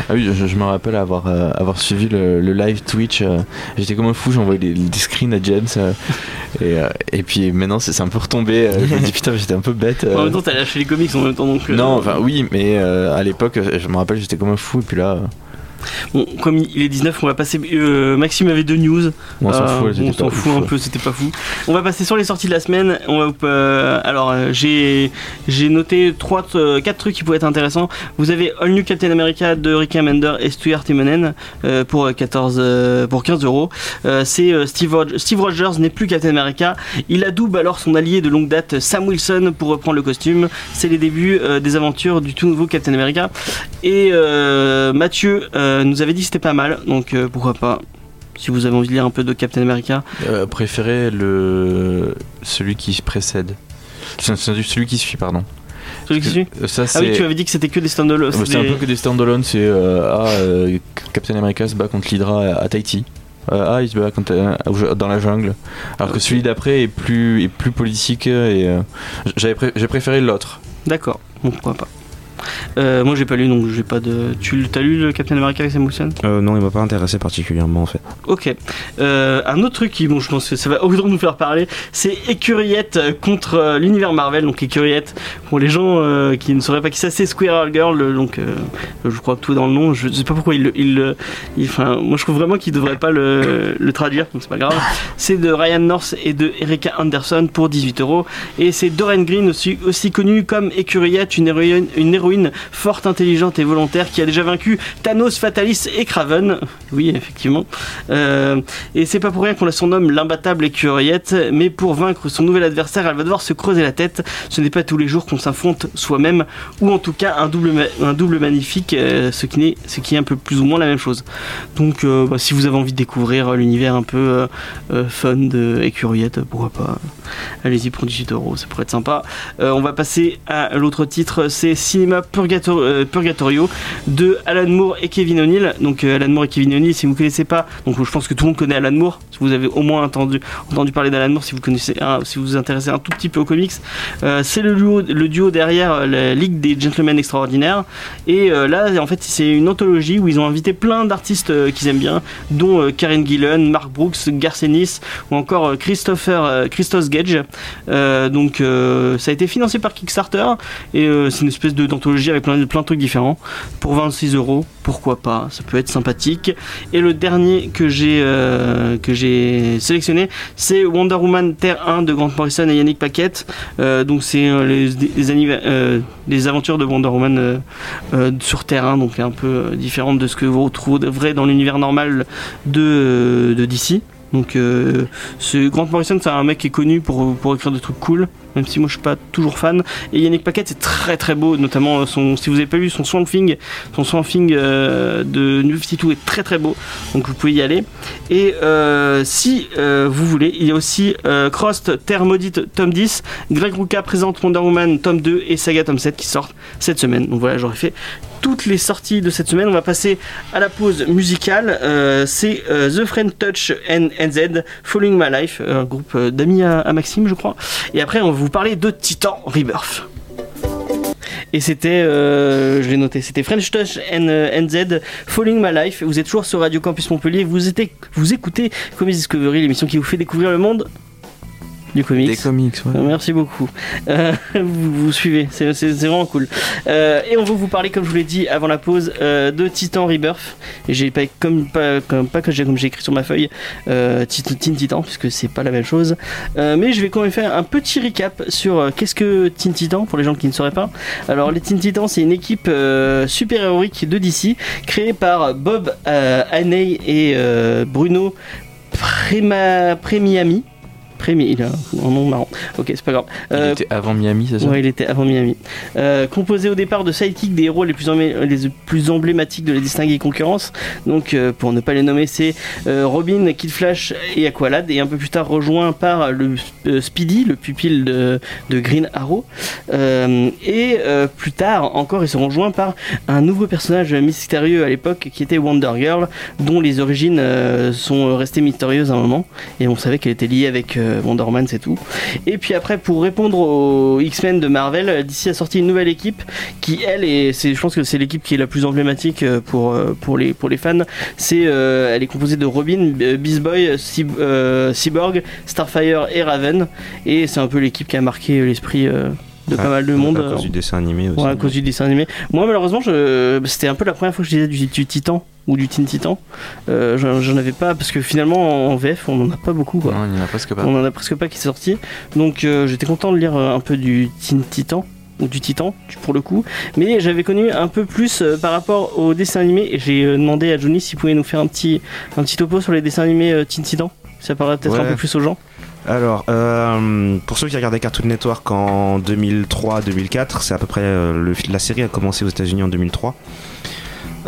Ah oui, je, je me rappelle avoir, euh, avoir suivi le, le live Twitch. euh, J'étais comme un fou, j'envoyais des, des screens à James. euh, et, euh, et puis maintenant, c'est un peu retombé. je me dis, putain, j'étais un peu bête. En même temps, t'as lâché les comics en même temps, donc. non, enfin oui, mais à l'époque, je me rappelle, j'étais comme un fou. Et puis là, Bon, comme il est 19, on va passer. euh, Maxime avait deux news. on s'en Euh, fout. on s'en un peu, c'était pas fou. On va passer sur les sorties de la semaine. On va, euh, alors, j'ai j'ai noté trois, quatre trucs qui pourraient être intéressants. Vous avez All New Captain America de Rick Remender et Stuart Timonen pour 14, euh, pour 15 euros. C'est Steve, Rog- Steve Rogers n'est plus Captain America. Il adoube alors son allié de longue date Sam Wilson pour reprendre le costume. C'est les débuts des aventures du tout nouveau Captain America. Et euh, Mathieu euh, nous avait dit que c'était pas mal, donc euh, pourquoi pas. Si vous avez envie de lire un peu de Captain America, Euh, préféré le celui qui précède. Celui qui suit, pardon. Celui qui suit Euh, Ça, Ah oui, tu avais dit que c'était que des stand-alone. Euh, C'est un peu que des standalone, c'est euh, ah, euh, Captain America se bat contre l'Hydra à, à Tahiti. Euh, ah, il se bat euh, dans la jungle. Alors que celui d'après est plus, est plus politique et euh, j'avais pré- j'ai préféré l'autre. D'accord, bon, pourquoi pas. Euh, moi j'ai pas lu donc j'ai pas de. Tu as lu le Captain America avec Sam Wilson? Euh, non, il m'a pas intéressé particulièrement en fait. Ok. Euh, un autre truc qui, bon, je pense que ça va autant nous faire parler, c'est Écuriette contre euh, l'univers Marvel. Donc Écuriette, pour les gens euh, qui ne sauraient pas qui c'est, c'est Squirrel Girl. Donc, je crois que tout est dans le nom. Je sais pas pourquoi il, le- il, enfin, moi je trouve vraiment qu'il devrait pas le, le traduire, donc c'est pas grave. C'est de Ryan North et de Erika Anderson pour 18 euros. Et c'est Doreen Green aussi, aussi connue comme Écuriette, une héroïne, une héroïne forte, intelligente et volontaire qui a déjà vaincu Thanos, Fatalis et Kraven. Oui, effectivement. Euh, et c'est pas pour rien qu'on la surnomme l'imbattable écuriette, mais pour vaincre son nouvel adversaire, elle va devoir se creuser la tête. Ce n'est pas tous les jours qu'on s'affronte soi-même, ou en tout cas un double, un double magnifique, euh, ce, qui est un peu plus ou moins la même chose. Donc euh, bah, si vous avez envie de découvrir l'univers un peu fun de pourquoi pas Allez-y pour 18 euros, ça pourrait être sympa. On va passer à l'autre titre, c'est Euh, Purgatorio de Alan Moore et Kevin O'Neill. Donc euh, Alan Moore et Kevin O'Neill, si vous ne connaissez pas, donc je pense que tout le monde connaît Alan Moore. Si vous avez au moins entendu, entendu parler d'Alan Moore, si vous connaissez, si vous vous intéressez un tout petit peu aux comics, euh, c'est le duo, derrière la Ligue des Gentlemen Extraordinaires. Et là, en fait, c'est une anthologie où ils ont invité plein d'artistes qu'ils aiment bien, dont Karen Gillan, Mark Brooks, Garcenis ou encore Christopher Christos Gage. Donc ça a été financé par Kickstarter et c'est une espèce de avec plein de, plein de trucs différents pour 26 euros. Pourquoi pas Ça peut être sympathique. Et le dernier que j'ai euh, que j'ai sélectionné, c'est Wonder Woman Terre 1 de Grant Morrison et Yannick Paquette. Euh, donc c'est euh, les, les, aventures de Wonder Woman sur Terre 1, donc un peu différente de ce que vous retrouverez dans l'univers normal de, de DC. Donc euh, ce Grant Morrison c'est un mec qui est connu pour, écrire des trucs cool même si moi je suis pas toujours fan. Et Yannick Paquette c'est très très beau notamment son si vous avez pas vu son Swamp Thing son Swamp Thing euh, de New 52 est très très beau. Donc vous pouvez y aller. Et euh, si euh, vous voulez il y a aussi Crossed Terre Maudite tome 10 Greg Rucka présente Wonder Woman tome 2 et Saga tome 7 qui sortent cette semaine. Donc voilà j'aurais fait toutes les sorties de cette semaine. On va passer à la pause musicale. Euh, c'est euh, The Friend Touch NZ, Following My Life, un groupe euh, d'amis à, Maxime, je crois. Et après, on va vous parler de Titan Rebirth. Et c'était, je l'ai noté, c'était French Touch NZ, Following My Life. Vous êtes toujours sur Radio Campus Montpellier. Vous, êtes, vous écoutez Comics Discovery, l'émission qui vous fait découvrir le monde du comics. Des comics, ouais. Merci beaucoup. Euh, vous, vous suivez, c'est vraiment cool. Euh, et on va vous parler, comme je vous l'ai dit avant la pause, euh, de Titan Rebirth. Et j'ai pas comme pas comme pas que j'ai comme j'ai écrit sur ma feuille euh, Tit- Teen Titan puisque c'est pas la même chose. Mais je vais quand même faire un petit recap sur qu'est-ce que Teen Titan pour les gens qui ne sauraient pas. Alors les Teen Titans c'est une équipe super héroïque de DC créée par Bob Haney et Bruno Prema, Premiami. Premi, il a un nom marrant. Ok, c'est pas grave. Il Euh, était avant Miami, c'est ça? Ouais, il était avant Miami. Euh, composé au départ de sidekicks des héros les plus, embl- les plus emblématiques de la distinguée concurrence. Donc, euh, pour ne pas les nommer, c'est euh, Robin, Kid Flash et Aqualad. Et un peu plus tard, rejoint par le Speedy, le pupille de, de Green Arrow. Et plus tard, encore, ils seront rejoints par un nouveau personnage mystérieux à l'époque qui était Wonder Girl, dont les origines sont restées mystérieuses à un moment. Et on savait qu'elle était liée avec Wonder Man, c'est tout. Et puis après, pour répondre aux X-Men de Marvel, DC a sorti une nouvelle équipe qui, elle, est, c'est, je pense que c'est l'équipe qui est la plus emblématique euh, pour, euh, les, fans. C'est, euh, elle est composée de Robin, euh, Beast Boy, Cyb- euh, Cyborg, Starfire et Raven. Et c'est un peu l'équipe qui a marqué l'esprit euh, de pas Ouais, mal de monde. À cause du dessin animé aussi. Ouais, à cause du dessin animé. Moi, malheureusement, je... c'était un peu la première fois que je disais du, du Titan ou du Teen Titan. Euh, j'en, avais pas parce que finalement en VF, on en a pas beaucoup. Quoi. Non, il en a presque pas. On en a presque pas qui est sorti. Donc euh, j'étais content de lire euh, un peu du Teen Titan ou du Titan pour le coup. Mais j'avais connu un peu plus euh, par rapport au dessin animé et j'ai euh, demandé à Johnny s'il pouvait nous faire un petit un petit topo sur les dessins animés euh, Teen Titan. Ça paraît peut-être un peu plus aux gens. Alors, euh, pour ceux qui regardaient Cartoon Network en 2003-2004, c'est à peu près euh, le- la série a commencé aux États-Unis en 2003.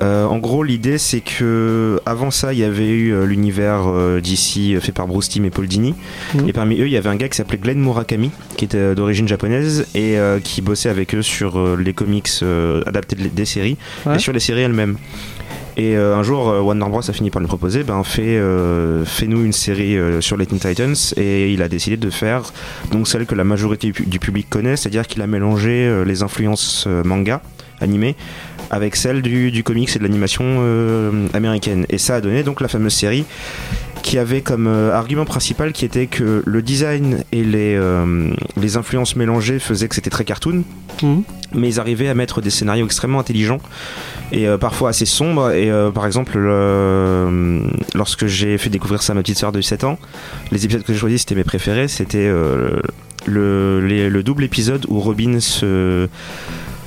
Euh, en gros, l'idée c'est que avant ça, il y avait eu l'univers d'ici fait par Bruce Timm et Paul Dini. Mhm. Et parmi eux, il y avait un gars qui s'appelait Glenn Murakami, qui était d'origine japonaise et qui bossait avec eux sur les comics adaptés de- des séries Ouais. et sur les séries elles-mêmes. Et euh, un jour, euh, Warner Bros a fini par lui proposer, ben fais, euh, fais-nous une série sur les Teen Titans, et il a décidé de faire donc celle que la majorité du pu- du public connaît, c'est-à-dire qu'il a mélangé les influences manga animées avec celles du, du comics et de l'animation américaine. Et ça a donné donc la fameuse série qui avait comme euh, argument principal qui était que le design et les, euh, les influences mélangées faisaient que c'était très cartoon, Mhm. mais ils arrivaient à mettre des scénarios extrêmement intelligents et euh, parfois assez sombres. Et par exemple, le- lorsque j'ai fait découvrir ça à ma petite soeur de 7 ans, les épisodes que j'ai choisis, c'était mes préférés. C'était le, le double épisode où Robin se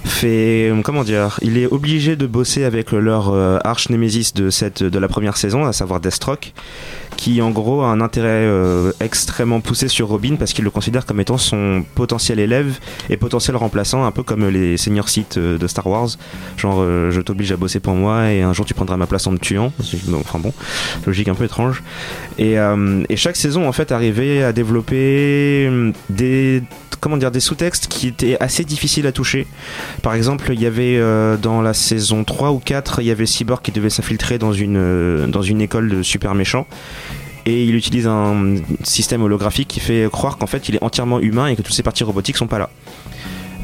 fait comment dire il est obligé de bosser avec leur euh, arch némésis de cette de la première saison à savoir Deathstroke qui en gros a un intérêt euh, extrêmement poussé sur Robin parce qu'il le considère comme étant son potentiel élève et potentiel remplaçant un peu comme les seigneurs Sith euh, de Star Wars. Genre euh, je t'oblige à bosser pour moi et un jour tu prendras ma place en me tuant. Enfin bon logique un peu étrange. Et, euh, et chaque saison en fait arrivait à développer hum, des comment dire des sous-textes qui étaient assez difficiles à toucher par exemple, il y avait euh, dans la saison 3 ou 4, il y avait Cyborg qui devait s'infiltrer dans une, euh, dans une école de super méchants. Et il utilise un système holographique qui fait croire qu'en fait il est entièrement humain et que toutes ses parties robotiques sont pas là.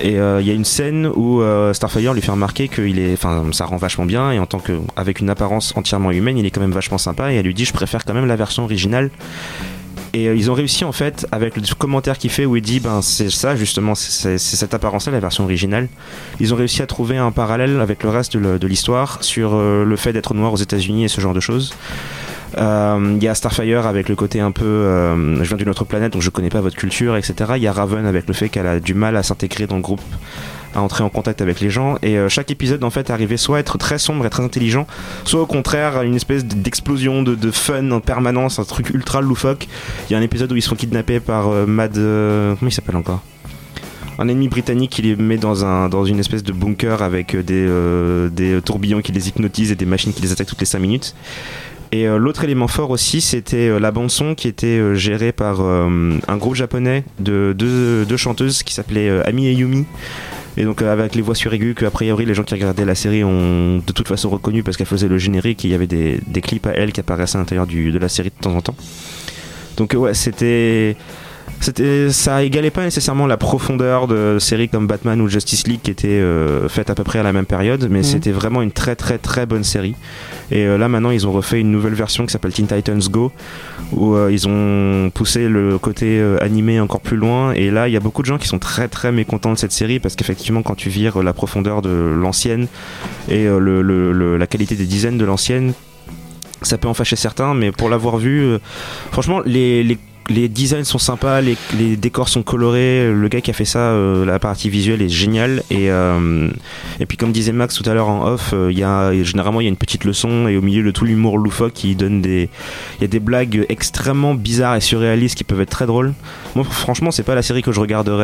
Et euh, il y a une scène où Starfire lui fait remarquer que il est, enfin, ça rend vachement bien et en tant que, avec une apparence entièrement humaine, il est quand même vachement sympa et elle lui dit je préfère quand même la version originale. Et euh, ils ont réussi en fait avec le commentaire qu'il fait où il dit ben c'est ça justement c'est cette apparence-là la version originale. Ils ont réussi à trouver un parallèle avec le reste de l'histoire sur euh, le fait d'être noir aux États-Unis et ce genre de choses. Euh, Il y a Starfire avec le côté un peu je viens d'une autre planète donc je connais pas votre culture etc. Il y a Raven avec le fait qu'elle a du mal à s'intégrer dans le groupe à entrer en contact avec les gens et euh, chaque épisode en fait arrivait soit à être très sombre et très intelligent soit au contraire à une espèce d'explosion de, de fun en permanence un truc ultra loufoque il y a un épisode où ils se font kidnapper par euh, Mad euh, comment il s'appelle encore? Un ennemi britannique qui les met dans, un, dans une espèce de bunker avec des, des tourbillons qui les hypnotisent et des machines qui les attaquent toutes les 5 minutes. Et l'autre élément fort aussi, c'était la bande son qui était gérée par un groupe japonais de deux, deux chanteuses qui s'appelaient euh, Ami et Yumi. Et donc euh, avec les voix suraiguës que a priori les gens qui regardaient la série ont de toute façon reconnu parce qu'elle faisait le générique il y avait des, des clips à elle qui apparaissaient à l'intérieur de la série de temps en temps. Donc euh, ouais, c'était c'était ça égalait pas nécessairement la profondeur de séries comme Batman ou Justice League qui étaient euh, faites à peu près à la même période mais Mhm. c'était vraiment une très très très bonne série et euh, là maintenant ils ont refait une nouvelle version qui s'appelle Teen Titans Go où euh, ils ont poussé le côté animé encore plus loin et là il y a beaucoup de gens qui sont très très mécontents de cette série parce qu'effectivement quand tu vires la profondeur de l'ancienne et le- le- le- la qualité des dizaines de l'ancienne ça peut en fâcher certains, mais pour l'avoir vu, euh, franchement, les, les, les designs sont sympas, les, décors sont colorés, le gars qui a fait ça, euh, la partie visuelle est géniale. Et, euh, et puis, comme disait Max tout à l'heure en off, euh, il y a, généralement il y a une petite leçon, et au milieu de tout l'humour loufoque, qui donne des. Y a des blagues extrêmement bizarres et surréalistes qui peuvent être très drôles. Moi, franchement, c'est pas la série que je regarderais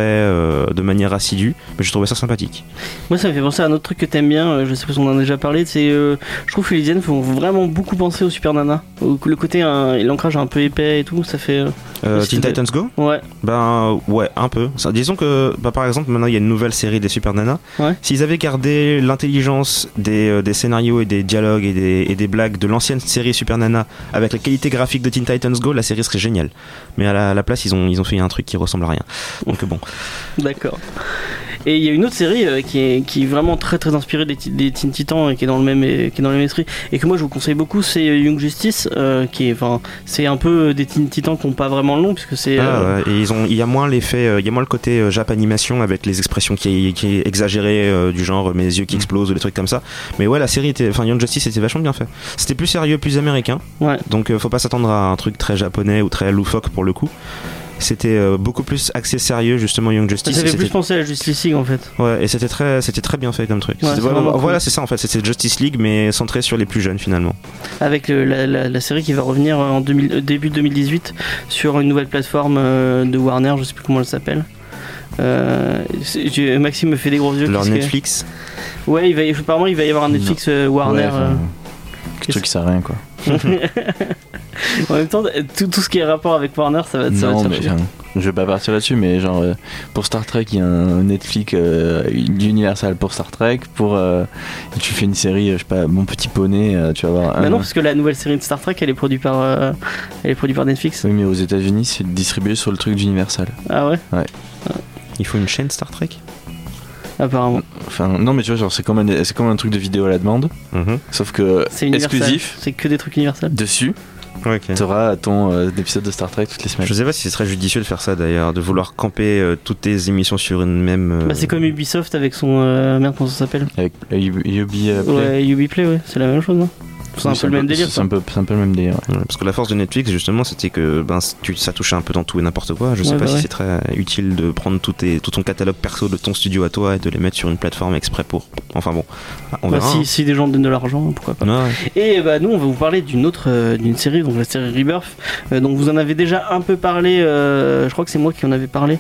de manière assidue, mais je trouvais ça sympathique. Moi, ça me fait penser à un autre truc que t'aimes bien. Je sais pas si on en a déjà parlé. C'est, je trouve que les font vraiment beaucoup penser au Super Nana. Le côté, l'ancrage un peu épais et tout, ça fait. Euh, Teen Titans Go Ouais. Ben ouais, un peu. Ça, disons que bah, par exemple maintenant il y a une nouvelle série des Super Nana. Ouais. S'ils avaient gardé l'intelligence des, euh, des scénarios et des dialogues et des, et des blagues de l'ancienne série Super Nana avec la qualité graphique de Teen Titans Go, la série serait géniale. Mais à la, à la place ils ont, ils ont fait un truc qui ressemble à rien. Donc bon. D'accord. Et il y a une autre série euh, qui, est, qui est vraiment très très inspirée des, des Teen Titans et qui est dans le même qui est dans le même esprit et que moi je vous conseille beaucoup c'est euh, Young Justice euh, qui est enfin c'est un peu des Teen Titans qui ont pas vraiment le nom puisque c'est Ah, ouais, Et ils ont, il y a moins l'effet, il y a moins le côté Jap animation avec les expressions qui, qui est exagéré euh, du genre mes yeux qui explosent ou des trucs comme ça. Mais ouais la série était, enfin Young Justice était vachement bien fait. C'était plus sérieux, plus américain. ouais. Donc faut pas s'attendre à un truc très japonais ou très loufoque pour le coup. C'était euh, beaucoup plus axé sérieux justement Young Ça Justice. fait et plus penser à Justice League en fait. Ouais, et c'était très, c'était très bien fait comme truc. Ouais, C'était- c'est voilà, vraiment voilà, cool. c'est ça en fait, c'était Justice League mais centré sur les plus jeunes finalement. Avec le- la, la- la série qui va revenir en 2000 euh, début 2018 sur une nouvelle plateforme euh, de Warner, je sais plus comment elle s'appelle. Euh, Maxime me fait des gros yeux. Leur que- Netflix? Ouais, il va, apparemment il va y avoir un Netflix euh, Warner. Ouais, enfin, euh. Le truc qui sert à rien quoi. en même temps, tout, tout ce qui est rapport avec Warner, ça va, ça va non, te faire enfin, je vais pas partir là-dessus, mais genre euh, pour Star Trek, il y a un Netflix euh, Universal pour Star Trek. Pour euh, tu fais une série, je sais pas, Mon Petit Poney, euh, tu vas voir. Bah un- non, parce que la nouvelle série de Star Trek, elle est produite par, euh, elle est produite par Netflix. Oui, mais aux États-Unis, c'est distribué sur le truc d'Universal. Ah ouais, Il faut une chaîne Star Trek? Apparemment. Enfin, non, mais tu vois, genre c'est comme un, c'est comme un truc de vidéo à la demande, Mhm. sauf que C'est exclusif. C'est que des trucs universels. Dessus, Ouais, ok. tu auras ton euh, épisode de Star Trek toutes les semaines. Je sais pas si ce serait judicieux de faire ça d'ailleurs, de vouloir camper euh, toutes tes émissions sur une même. euh, Bah, c'est comme Ubisoft avec son. euh, merde, comment ça s'appelle? Avec euh, euh, Play. Ouais, Ubiplay, ouais, c'est la même chose, non? C'est un peu le même délire. C'est un peu, c'est un peu le même délire. ouais. Ouais, Parce que la force de Netflix, justement, c'était que ben, tu, ça touchait un peu dans tout et n'importe quoi. Je sais Ouais, pas bah si c'est très utile de prendre tout, tes, tout ton catalogue perso de ton studio à toi et de les mettre sur une plateforme exprès pour. Enfin bon, on Bah, verra. si, hein. si des gens donnent de l'argent, pourquoi pas. Ouais, ouais. Et bah nous on va vous parler d'une autre euh, d'une série donc la série Rebirth Euh, donc vous en avez déjà un peu parlé euh, je crois que c'est moi qui en avais parlé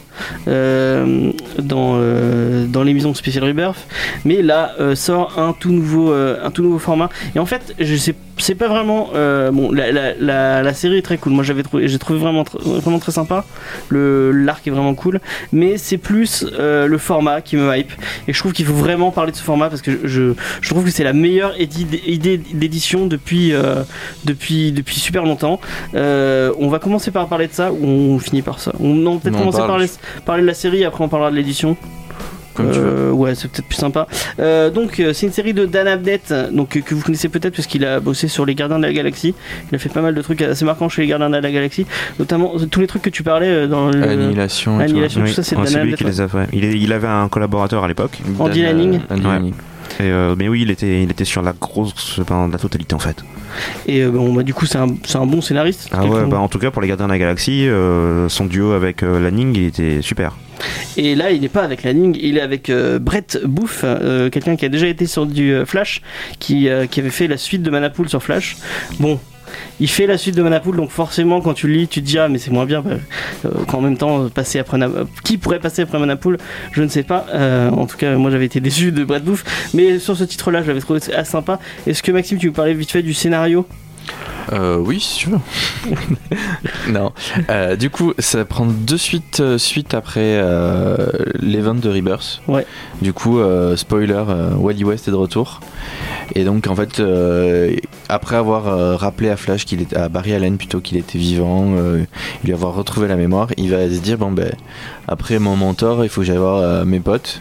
euh, dans euh, dans l'émission spéciale Rebirth mais là euh, sort un tout nouveau euh, un tout nouveau format et en fait je sais c'est pas vraiment euh, bon la, la, la, la série est très cool moi j'avais trouvé j'ai trouvé vraiment tr- vraiment très sympa le l'arc est vraiment cool mais c'est plus euh, le format qui me hype et je trouve qu'il faut vraiment parler de ce format parce que je, je trouve que c'est la meilleure idée d'édition depuis, euh, depuis, depuis super longtemps. On va commencer par parler de ça ou on finit par ça? On, Non, peut-être commencer par parle. parler, parler de la série, après on parlera de l'édition. Comme tu veux. Euh, Ouais, c'est peut-être plus sympa. Euh, donc, euh, c'est une série de Dan Abnett, donc, que vous connaissez peut-être parce qu'il a bossé sur Les Gardiens de la Galaxie. Il a fait pas mal de trucs assez marquants chez Les Gardiens de la Galaxie, notamment tous les trucs que tu parlais dans le. Annihilation. et tout. Ça, c'est Ouais, Dan Abnett, qui les a fait. Il, est- il avait un collaborateur à l'époque. Andy euh, Lanning. Ouais. Et, euh, mais oui, il était, il était sur la grosse, ben, la totalité en fait. Et euh, bon, bah, du coup, c'est un, un bon scénariste. Ah ouais, bah en tout cas pour les Gardiens de la Galaxie, euh, son duo avec Lanning, il était super. Et là, il n'est pas avec Lanning, il est avec euh, Brett Booth, euh, quelqu'un qui a déjà été sur du euh, Flash, qui, qui avait fait la suite de Manapool sur Flash. Bon. Il fait la suite de Manapool, donc forcément quand tu lis, tu te dis ah mais c'est moins bien. bah, euh, qu'en même temps passer après qui pourrait passer après Manapool, je ne sais pas. Euh, en tout cas, moi j'avais été déçu de Brett Booth, mais sur ce titre-là, je l'avais trouvé assez sympa. Est-ce que Maxime, tu veux parler vite fait du scénario? Euh, oui, si tu veux. non. Euh, du coup, ça prend deux suites euh, suite après euh, l'event de Rebirth. Ouais. Du coup, spoiler, Wally West est de retour. Et donc, en fait, après avoir rappelé à Flash qu'il était à Barry Allen plutôt qu'il était vivant, lui avoir retrouvé la mémoire, il va se dire bon ben après mon mentor, il faut que j'aille voir mes potes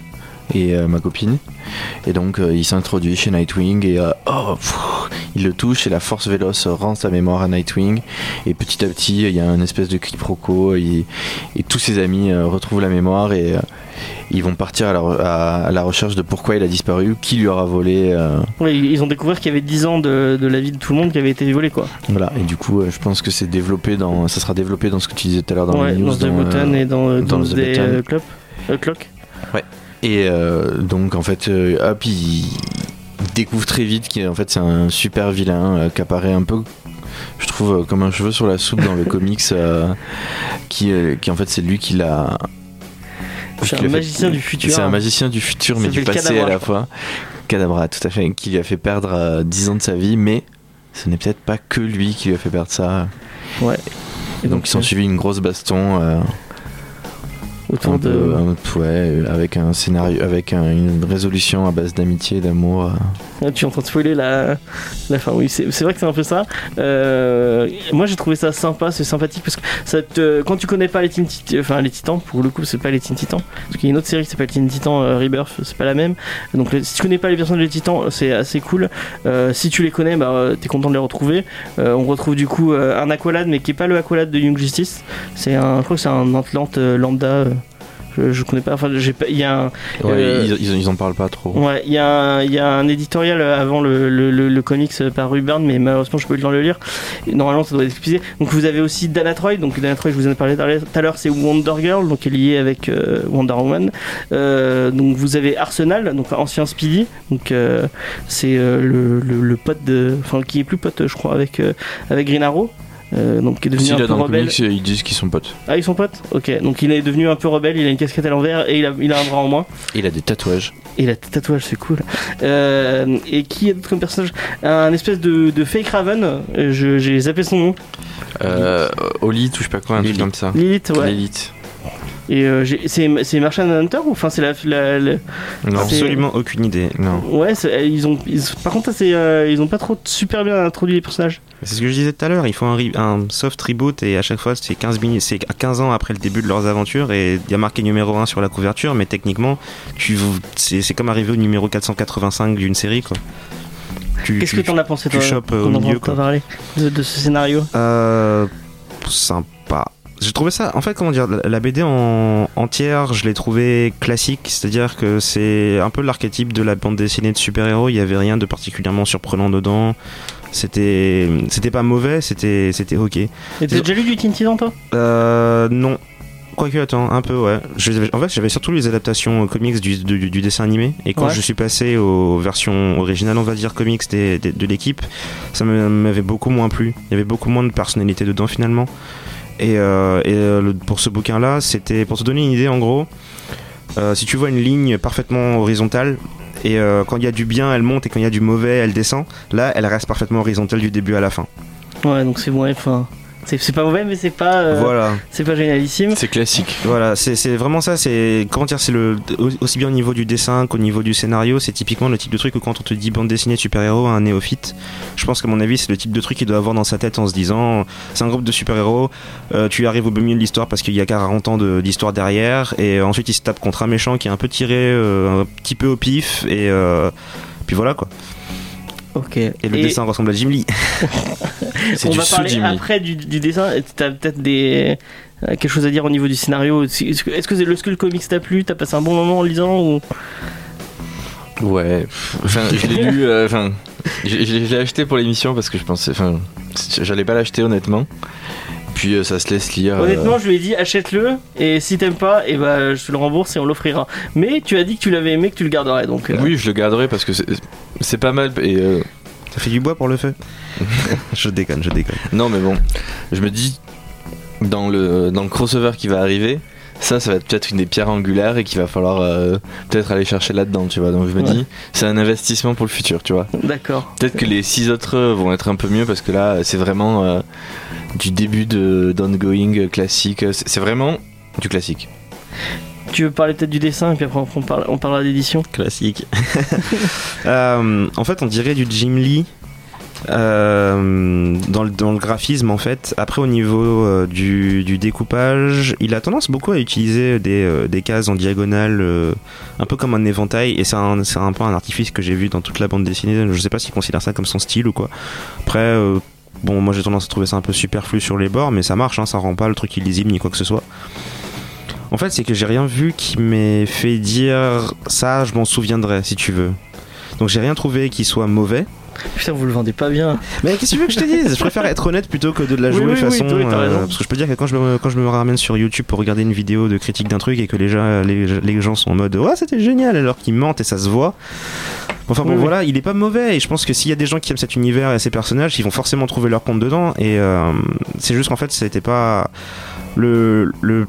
et euh, ma copine. Et donc euh, il s'introduit chez Nightwing et euh, oh, pff, il le touche et la force véloce rend sa mémoire à Nightwing. Et petit à petit, il y a un espèce de quiproquo et, et tous ses amis retrouvent la mémoire et ils vont partir à la, à- à la recherche de pourquoi il a disparu, qui lui aura volé. euh, Ouais, Ils ont découvert qu'il y avait 10 ans de, de la vie de tout le monde qui avait été volé quoi. voilà. Et du coup, je pense que c'est développé dans, ça sera développé dans ce que tu disais tout à l'heure dans ouais, les news. dans The dans, euh, Button et dans, dans dans The The euh, Clock. Clock. Et euh, donc en fait, euh, hop, il, découvre très vite qu'en fait c'est un super vilain euh, qui apparaît un peu, je trouve, comme un cheveu sur la soupe dans le comics, qui, qui en fait c'est lui qui l'a. C'est un fait- magicien du futur. C'est un magicien du futur, mais du passé Cadabra, à la fois. Cadabra, tout à fait, qui lui a fait perdre euh, 10 ans de sa vie, mais ce n'est peut-être pas que lui qui lui a fait perdre ça. Ouais. Et donc, ils s'en suivi une grosse baston. euh, autour de. un ouais, avec un scénario, avec un- une résolution à base d'amitié, d'amour. euh. Ah, tu es en train de spoiler la, la fin. Oui, c'est vrai que c'est un peu ça. Euh, moi, j'ai trouvé ça sympa, c'est sympathique parce que ça te, quand tu connais pas les Teen Titans, enfin les Titans, pour le coup, c'est pas les Teen Titans. Parce qu'il y a une autre série qui s'appelle Teen Titans euh, Rebirth, c'est pas la même. Donc, si tu connais pas les personnages des Titans, c'est assez cool. Euh, si tu les connais, bah, t'es content de les retrouver. Euh, on retrouve du coup un Aqualad, mais qui est pas le Aqualad de Young Justice. C'est un, je crois que c'est un Atlante lambda. Je, je connais pas. Enfin. Il y a un. Ouais, Euh, ils, ils, ils en parlent pas trop. Ouais, il y, a un- il y a un éditorial avant le, le, le, le comics par Rubern, mais malheureusement je peux pas le lire. Normalement ça doit être expliqué. Donc vous avez aussi Dana Troy, donc Dana Troy je vous en ai parlé tout à l'heure, c'est Wonder Girl, donc liée avec euh, Wonder Woman. Euh, donc vous avez Arsenal, donc ancien Speedy, donc c'est le, pote de, enfin qui est plus pote je crois avec avec Green Arrow. Euh, donc qui est devenu Si un là peu dans le rebelle. comics, ils disent qu'ils sont potes. Ah ils sont potes Ok, donc il est devenu un peu rebelle, il a une casquette à l'envers et il a, il a un bras en moins. Et il a des tatouages. Et la tatouage, c'est cool. Euh, et qui est d'autre comme personnage? Un espèce de, de fake Raven. je- J'ai zappé son nom. Euh, Oli, touche pas quoi, un truc comme ça. Lilith, ouais. Lilith. Et euh, c'est c'est Martian Hunter ou enfin c'est la, la- la- Non. Absolument aucune idée. Non. ouais c'est- ils ont ils- par contre euh, ils ont pas trop super bien introduit les personnages. C'est ce que je disais tout à l'heure, il faut un, soft reboot et à chaque fois c'est 15, minutes, c'est 15 ans après le début de leurs aventures et il y a marqué numéro 1 sur la couverture mais techniquement tu c'est comme arriver au numéro 485 d'une série quoi. Tu- Qu'est-ce tu- que t'en as pensé tu toi chopes, euh, au milieu, quoi. de, de ce scénario? Euh, sympa. J'ai trouvé ça, en fait, comment dire, la, BD en entière, je l'ai trouvé classique, c'est-à-dire que c'est un peu l'archétype de la bande dessinée de super-héros. Il y avait rien de particulièrement surprenant dedans. C'était, c'était pas mauvais, c'était, c'était ok. Et t'as déjà lu du Tintin toi? Euh, non. Quoique, attends, un peu, ouais. Je- en fait, j'avais surtout les adaptations comics du, du- du dessin animé. Et quand Ouais. je suis passé aux versions originales, on va dire, comics des- des- de l'équipe, ça m'avait beaucoup moins plu. Il y avait beaucoup moins de personnalité dedans, finalement. Et, euh, euh, pour ce bouquin-là, c'était pour te donner une idée, en gros, euh, si tu vois une ligne parfaitement horizontale, et quand il y a du bien, elle monte, et quand il y a du mauvais, elle descend, là, elle reste parfaitement horizontale du début à la fin. Ouais donc c'est bon enfin c'est pas mauvais mais c'est pas euh, Voilà. c'est pas génialissime. C'est classique. Voilà, c'est vraiment ça. C'est comment dire, c'est le aussi bien au niveau du dessin qu'au niveau du scénario. C'est typiquement le type de truc où quand on te dit bande dessinée de super-héros à un néophyte, je pense qu'à mon avis c'est le type de truc qu'il doit avoir dans sa tête en se disant c'est un groupe de super-héros. euh, tu arrives au milieu de l'histoire parce qu'il y a 40 ans de- d'histoire derrière, et ensuite il se tape contre un méchant qui est un peu tiré, euh, un petit peu au pif, et puis voilà quoi. Ok. Et le dessin ressemble à Jim Lee. C'est on du va parler sous-Jimmy. après du, du dessin. T'as peut-être des euh, quelque chose à dire au niveau du scénario. Est-ce que le comics t'a plu? T'as passé un bon moment en lisant ou? Ouais. Enfin, je l'ai lu. euh, Enfin, je l'ai acheté pour l'émission parce que je pensais. Enfin, j'allais pas l'acheter honnêtement. Puis euh, ça se laisse lire. euh, Honnêtement, je lui ai dit achète-le et si t'aimes pas, et bah je te le rembourse et on l'offrira. Mais tu as dit que tu l'avais aimé, que tu le garderais donc. euh, Oui, je le garderai parce que c'est- pas mal. Et euh, Ça fait du bois pour le feu. je déconne, je déconne. non, mais bon, je me dis dans le dans le crossover qui va arriver, ça, ça va être peut-être une des pierres angulaires et qu'il va falloir euh, peut-être aller chercher là-dedans, tu vois. Donc je me Ouais. dis, c'est un investissement pour le futur, tu vois. D'accord. Peut-être que les six autres vont être un peu mieux parce que là, c'est vraiment euh, du début de d'ongoing classique. C'est vraiment du classique. Tu veux parler peut-être du dessin et puis après on, parle- on parlera d'édition. Classique. Euh, en fait, on dirait du Jim Lee. euh, dans, le, dans le graphisme en fait après au niveau euh, du, du découpage il a tendance beaucoup à utiliser des, euh, des cases en diagonale euh, un peu comme un éventail et c'est un, c'est un peu un artifice que j'ai vu dans toute la bande dessinée je sais pas s'il considère ça comme son style ou quoi après euh, bon moi j'ai tendance à trouver ça un peu superflu sur les bords mais ça marche hein, ça rend pas le truc illisible ni quoi que ce soit en fait c'est que j'ai rien vu qui m'ait fait dire ça je m'en souviendrai si tu veux donc j'ai rien trouvé qui soit mauvais. Putain, vous le vendez pas bien. Mais qu'est-ce que tu veux que je te dise? Je préfère être honnête plutôt que de la jouer oui, oui, façon. oui, raison. parce que je peux dire que quand je, me, quand je me ramène sur YouTube pour regarder une vidéo de critique d'un truc et que les gens, les, les gens sont en mode Ouais, c'était génial alors qu'ils mentent et ça se voit. Enfin bon, voilà, il est pas mauvais et je pense que s'il y a des gens qui aiment cet univers et ces personnages, ils vont forcément trouver leur compte dedans. Et euh, c'est juste qu'en fait, c'était pas. Le. le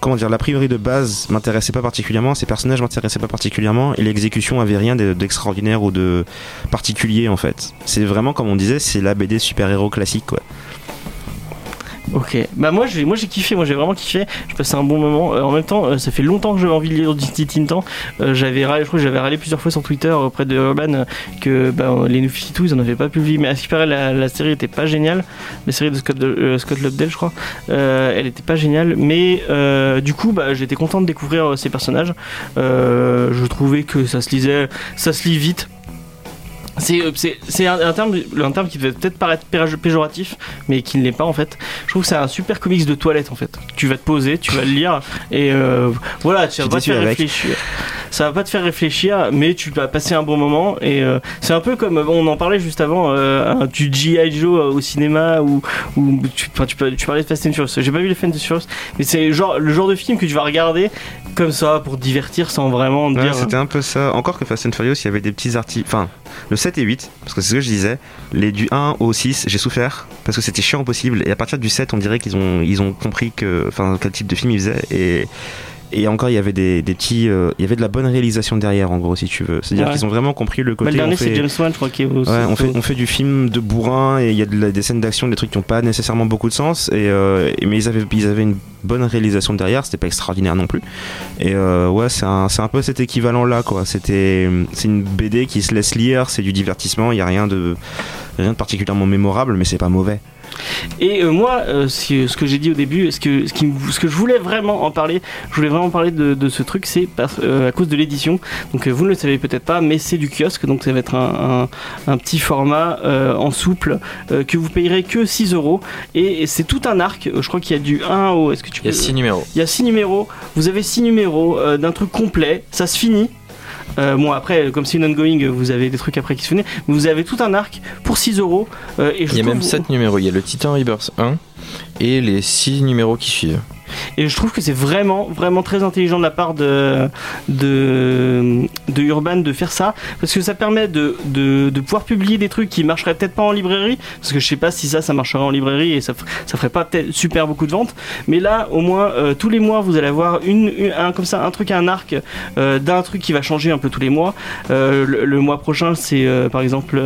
comment dire, l'a priori de base m'intéressait pas particulièrement, ces personnages m'intéressaient pas particulièrement, et l'exécution avait rien de- d'extraordinaire ou de particulier en fait. C'est vraiment comme on disait, c'est la BD super-héros classique quoi. Ok. Bah moi j'ai moi j'ai kiffé, moi j'ai vraiment kiffé. Je passais un bon moment. Euh, en même temps, euh, ça fait longtemps que j'avais envie de lire du Tintin. Euh, j'avais râlé, je crois que j'avais râlé plusieurs fois sur Twitter auprès de Urban euh, que bah, les New 52 ils en avaient pas publié. Mais à ce qui paraît la, série était pas géniale. La série de Scott, euh, Lobdell je crois. Euh, elle était pas géniale. Mais euh, du coup bah, j'étais content de découvrir euh, ces personnages. Euh, je trouvais que ça se lisait, ça se lit vite. C'est, euh, c'est, c'est un, un terme, un terme qui peut peut-être paraître péjoratif, mais qui ne l'est pas en fait. Je trouve que c'est un super comics de toilette en fait. Tu vas te poser, tu vas le lire, et euh, voilà, ça va pas te faire avec. réfléchir. Ça va pas te faire réfléchir, mais tu vas passer un bon moment. Et euh, c'est un peu comme, on en parlait juste avant, euh, du G.I. Joe euh, au cinéma, ou, tu, enfin, tu, tu parlais de Fast and Furious. J'ai pas vu les Fast and Furious, mais c'est genre, le genre de film que tu vas regarder comme ça pour divertir sans vraiment Ouais, dire. c'était un peu ça. Encore que Fast and Furious, il y avait des petits articles. Enfin, le 7 et 8, parce que c'est ce que je disais, les du 1 au 6, j'ai souffert, parce que c'était chiant possible, et à partir du 7, on dirait qu'ils ont, ils ont compris que, enfin, quel type de film ils faisaient, et, et encore, il y avait des, des petits, euh, il y avait de la bonne réalisation derrière, en gros, si tu veux. C'est-à-dire Ouais. qu'ils ont vraiment compris le Bah, côté. le dernier, c'est James Wan, je crois, qui est au- Ouais, on fait, on fait du film de bourrin et il y a de la- des scènes d'action, des trucs qui n'ont pas nécessairement beaucoup de sens. Et, euh, et- mais ils avaient, ils avaient une bonne réalisation derrière, c'était pas extraordinaire non plus. Et euh, ouais, c'est un, un peu cet équivalent-là, quoi. C'était, c'est une BD qui se laisse lire, c'est du divertissement, il y a rien de, rien de particulièrement mémorable, mais c'est pas mauvais. Et euh, moi, euh, ce, ce que j'ai dit au début, ce que, ce, qui, me- ce que je voulais vraiment en parler, je voulais vraiment parler de, de ce truc, c'est euh, à cause de l'édition. Donc vous ne le savez peut-être pas, mais c'est du kiosque, donc ça va être un, un- un petit format en souple que vous payerez que 6 euros. Et, et c'est tout un arc, je crois qu'il y a du 1 au... Est-ce que tu Il y a peux- 6 numéros. Il y a 6 numéros, vous avez 6 numéros d'un truc complet, ça se finit. Euh, bon après comme c'est une ongoing vous avez des trucs après qui se mais vous avez tout un arc pour 6 euros euh, et je Il y a même 7 numéros. Il y a le Titan Rebirth 1 et les 6 numéros qui suivent. Et je trouve que c'est vraiment, vraiment très intelligent de la part de, de, de Urban de faire ça, parce que ça permet de, de, de pouvoir publier des trucs qui marcheraient peut-être pas en librairie, parce que je sais pas si ça, ça marcherait en librairie et ça, ça ferait pas peut-être super beaucoup de ventes, mais là, au moins, euh, tous les mois, vous allez avoir une, une- un, comme ça, un truc, un arc euh, d'un truc qui va changer un peu tous les mois. Euh, le, le mois prochain, c'est par exemple,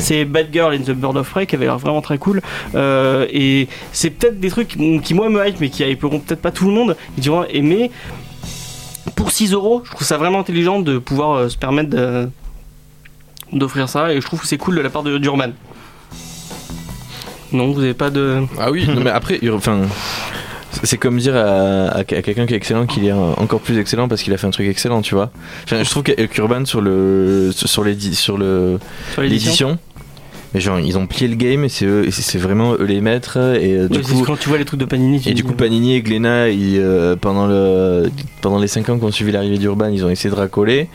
c'est Bad Girl in the Bird of Prey qui avait l'air vraiment très cool. Et c'est peut-être des trucs qui moi me hype mais qui hyperont peut-être pas tout le monde. Ils diront aimer. Pour 6 euros, je trouve ça vraiment intelligent de pouvoir euh, se permettre de- d'offrir ça et je trouve que c'est cool de la part de Durman. Non, vous avez pas de. Ah oui, non, mais après, enfin, c'est comme dire à, à- à quelqu'un qui est excellent qu'il est encore plus excellent parce qu'il a fait un truc excellent, tu vois. Enfin, je trouve qu'Urban sur le sur l'édi- sur le l'édition, mais genre ils ont plié le game et c'est c'est vraiment eux les maîtres et euh, du coup quand tu vois les trucs de Panini. tu et du coup Panini et Glénat ils, euh, pendant le pendant les 5 ans qui ont suivi l'arrivée d'Urban ils ont essayé de racoler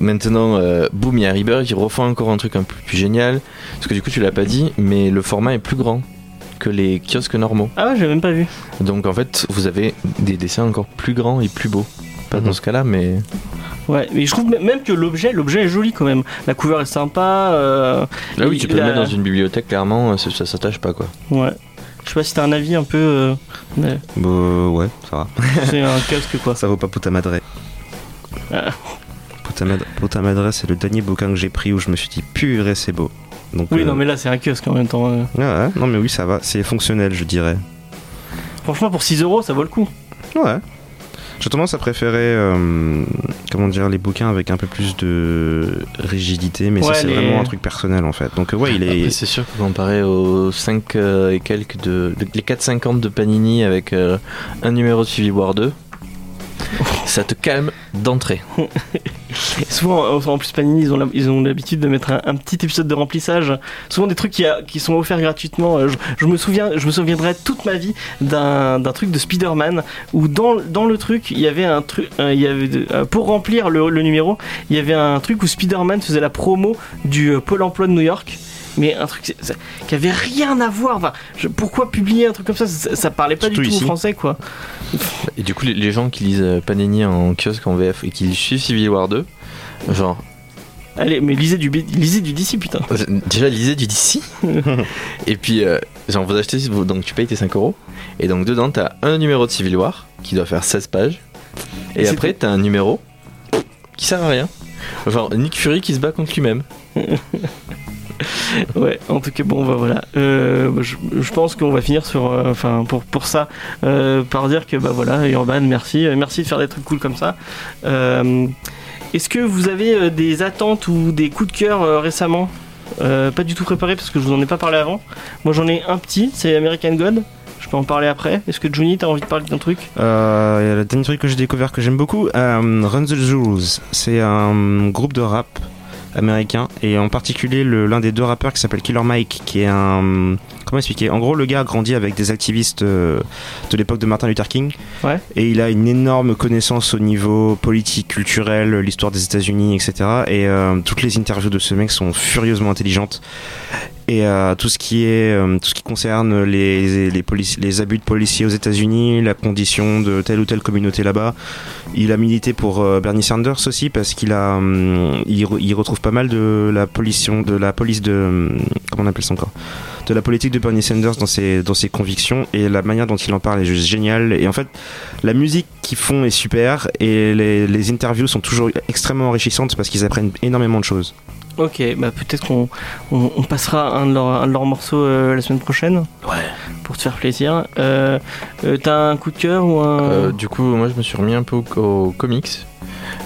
maintenant euh, boum il y a Rebirth ils refont encore un truc un peu plus génial parce que du coup tu l'as pas dit mais le format est plus grand que les kiosques normaux Ah ouais, j'avais même pas vu. donc en fait vous avez des dessins encore plus grands et plus beaux pas Mhm. dans ce cas là mais Ouais, mais je trouve même que l'objet, l'objet est joli quand même. La couleur est sympa. euh, là oui tu peux le la- mettre dans une bibliothèque clairement ça, ça s'attache pas quoi Ouais. Je sais pas si t'as un avis un peu. euh, mais Bah, ouais, ça va. c'est un casque quoi. Ça vaut pas Puta Madre. Ah. Puta Madre, c'est le dernier bouquin que j'ai pris où je me suis dit purée, c'est beau. Donc, Oui, euh, non, mais là c'est un kiosque en même temps. euh. ouais, ouais, non, mais oui, ça va. C'est fonctionnel, je dirais. Franchement, pour 6 euros, ça vaut le coup. Ouais. J'ai tendance à préférer, euh, comment dire, les bouquins avec un peu plus de rigidité, mais Ouais, ça c'est les- vraiment un truc personnel en fait. Donc euh, ouais, il est. C'est sûr que comparé aux 5 et quelques de, de- les 4,50 de Panini avec euh, un numéro de Civil War 2, ça te calme d'entrée. Souvent, en plus, Panini, ils ont l'habitude de mettre un, petit épisode de remplissage. Souvent des trucs qui, sont offerts gratuitement. Euh, Je, me souviendrai toute ma vie d'un truc de Spider-Man où dans, le truc, il y avait un truc, euh, euh, pour remplir le, numéro, il y avait un truc où Spider-Man faisait la promo du Pôle Emploi de New York. Mais un truc qui avait rien à voir. Enfin, je- pourquoi publier un truc comme ça? Ça, ça parlait pas Surtout du tout ici. au français, quoi. Et du coup, les, les gens qui lisent euh, Panini en kiosque en VF et qui suivent Civil War 2, genre, Allez, mais lisez du, lisez du DC, putain. euh, déjà lisez du DC. et puis, euh, genre, vous achetez, donc tu payes tes 5 euros. Et donc, dedans, t'as un numéro de Civil War qui doit faire 16 pages. Et, Et après, t'as un numéro qui sert à rien. Genre, Nick Fury qui se bat contre lui-même. Ouais, en tout cas, bon, bah voilà. Euh, je, pense qu'on va finir sur, euh, enfin, pour, pour ça, euh, par dire que, bah voilà, Urban, merci, merci de faire des trucs cool comme ça. Est-ce que vous avez des attentes ou des coups de cœur récemment? Pas du tout préparé parce que je vous en ai pas parlé avant. Moi, j'en ai un petit, c'est American God. Je peux en parler après. Est-ce que Johnny, t'as envie de parler d'un truc? Euh, le dernier truc que j'ai découvert que j'aime beaucoup, Run the Jewels. C'est un groupe de rap américain et en particulier l'un des deux rappeurs qui s'appelle Killer Mike, qui est un comment expliquer? En gros, le gars a grandi avec des activistes euh, de l'époque de Martin Luther King. Ouais. Et il a une énorme connaissance au niveau politique, culturel, l'histoire des États-Unis, etc. Et euh, toutes les interviews de ce mec sont furieusement intelligentes. Et euh, tout ce qui est euh, tout ce qui concerne les les, abus de policiers aux États-Unis, la condition de telle ou telle communauté là-bas. Il a milité pour euh, Bernie Sanders aussi parce qu'il a hum, il, re- il retrouve pas mal de la de la police de hum, comment on appelle ça encore? De la politique de Bernie Sanders dans ses dans ses convictions et la manière dont il en parle est juste géniale et en fait la musique qu'ils font est super et les interviews sont toujours extrêmement enrichissantes parce qu'ils apprennent énormément de choses. Ok, bah peut-être qu'on on, on passera un de leurs, un de leurs morceaux euh, la semaine prochaine. Ouais. Pour te faire plaisir. Euh, euh, T'as un coup de cœur ou un. Du coup, moi je me suis remis un peu au- aux comics.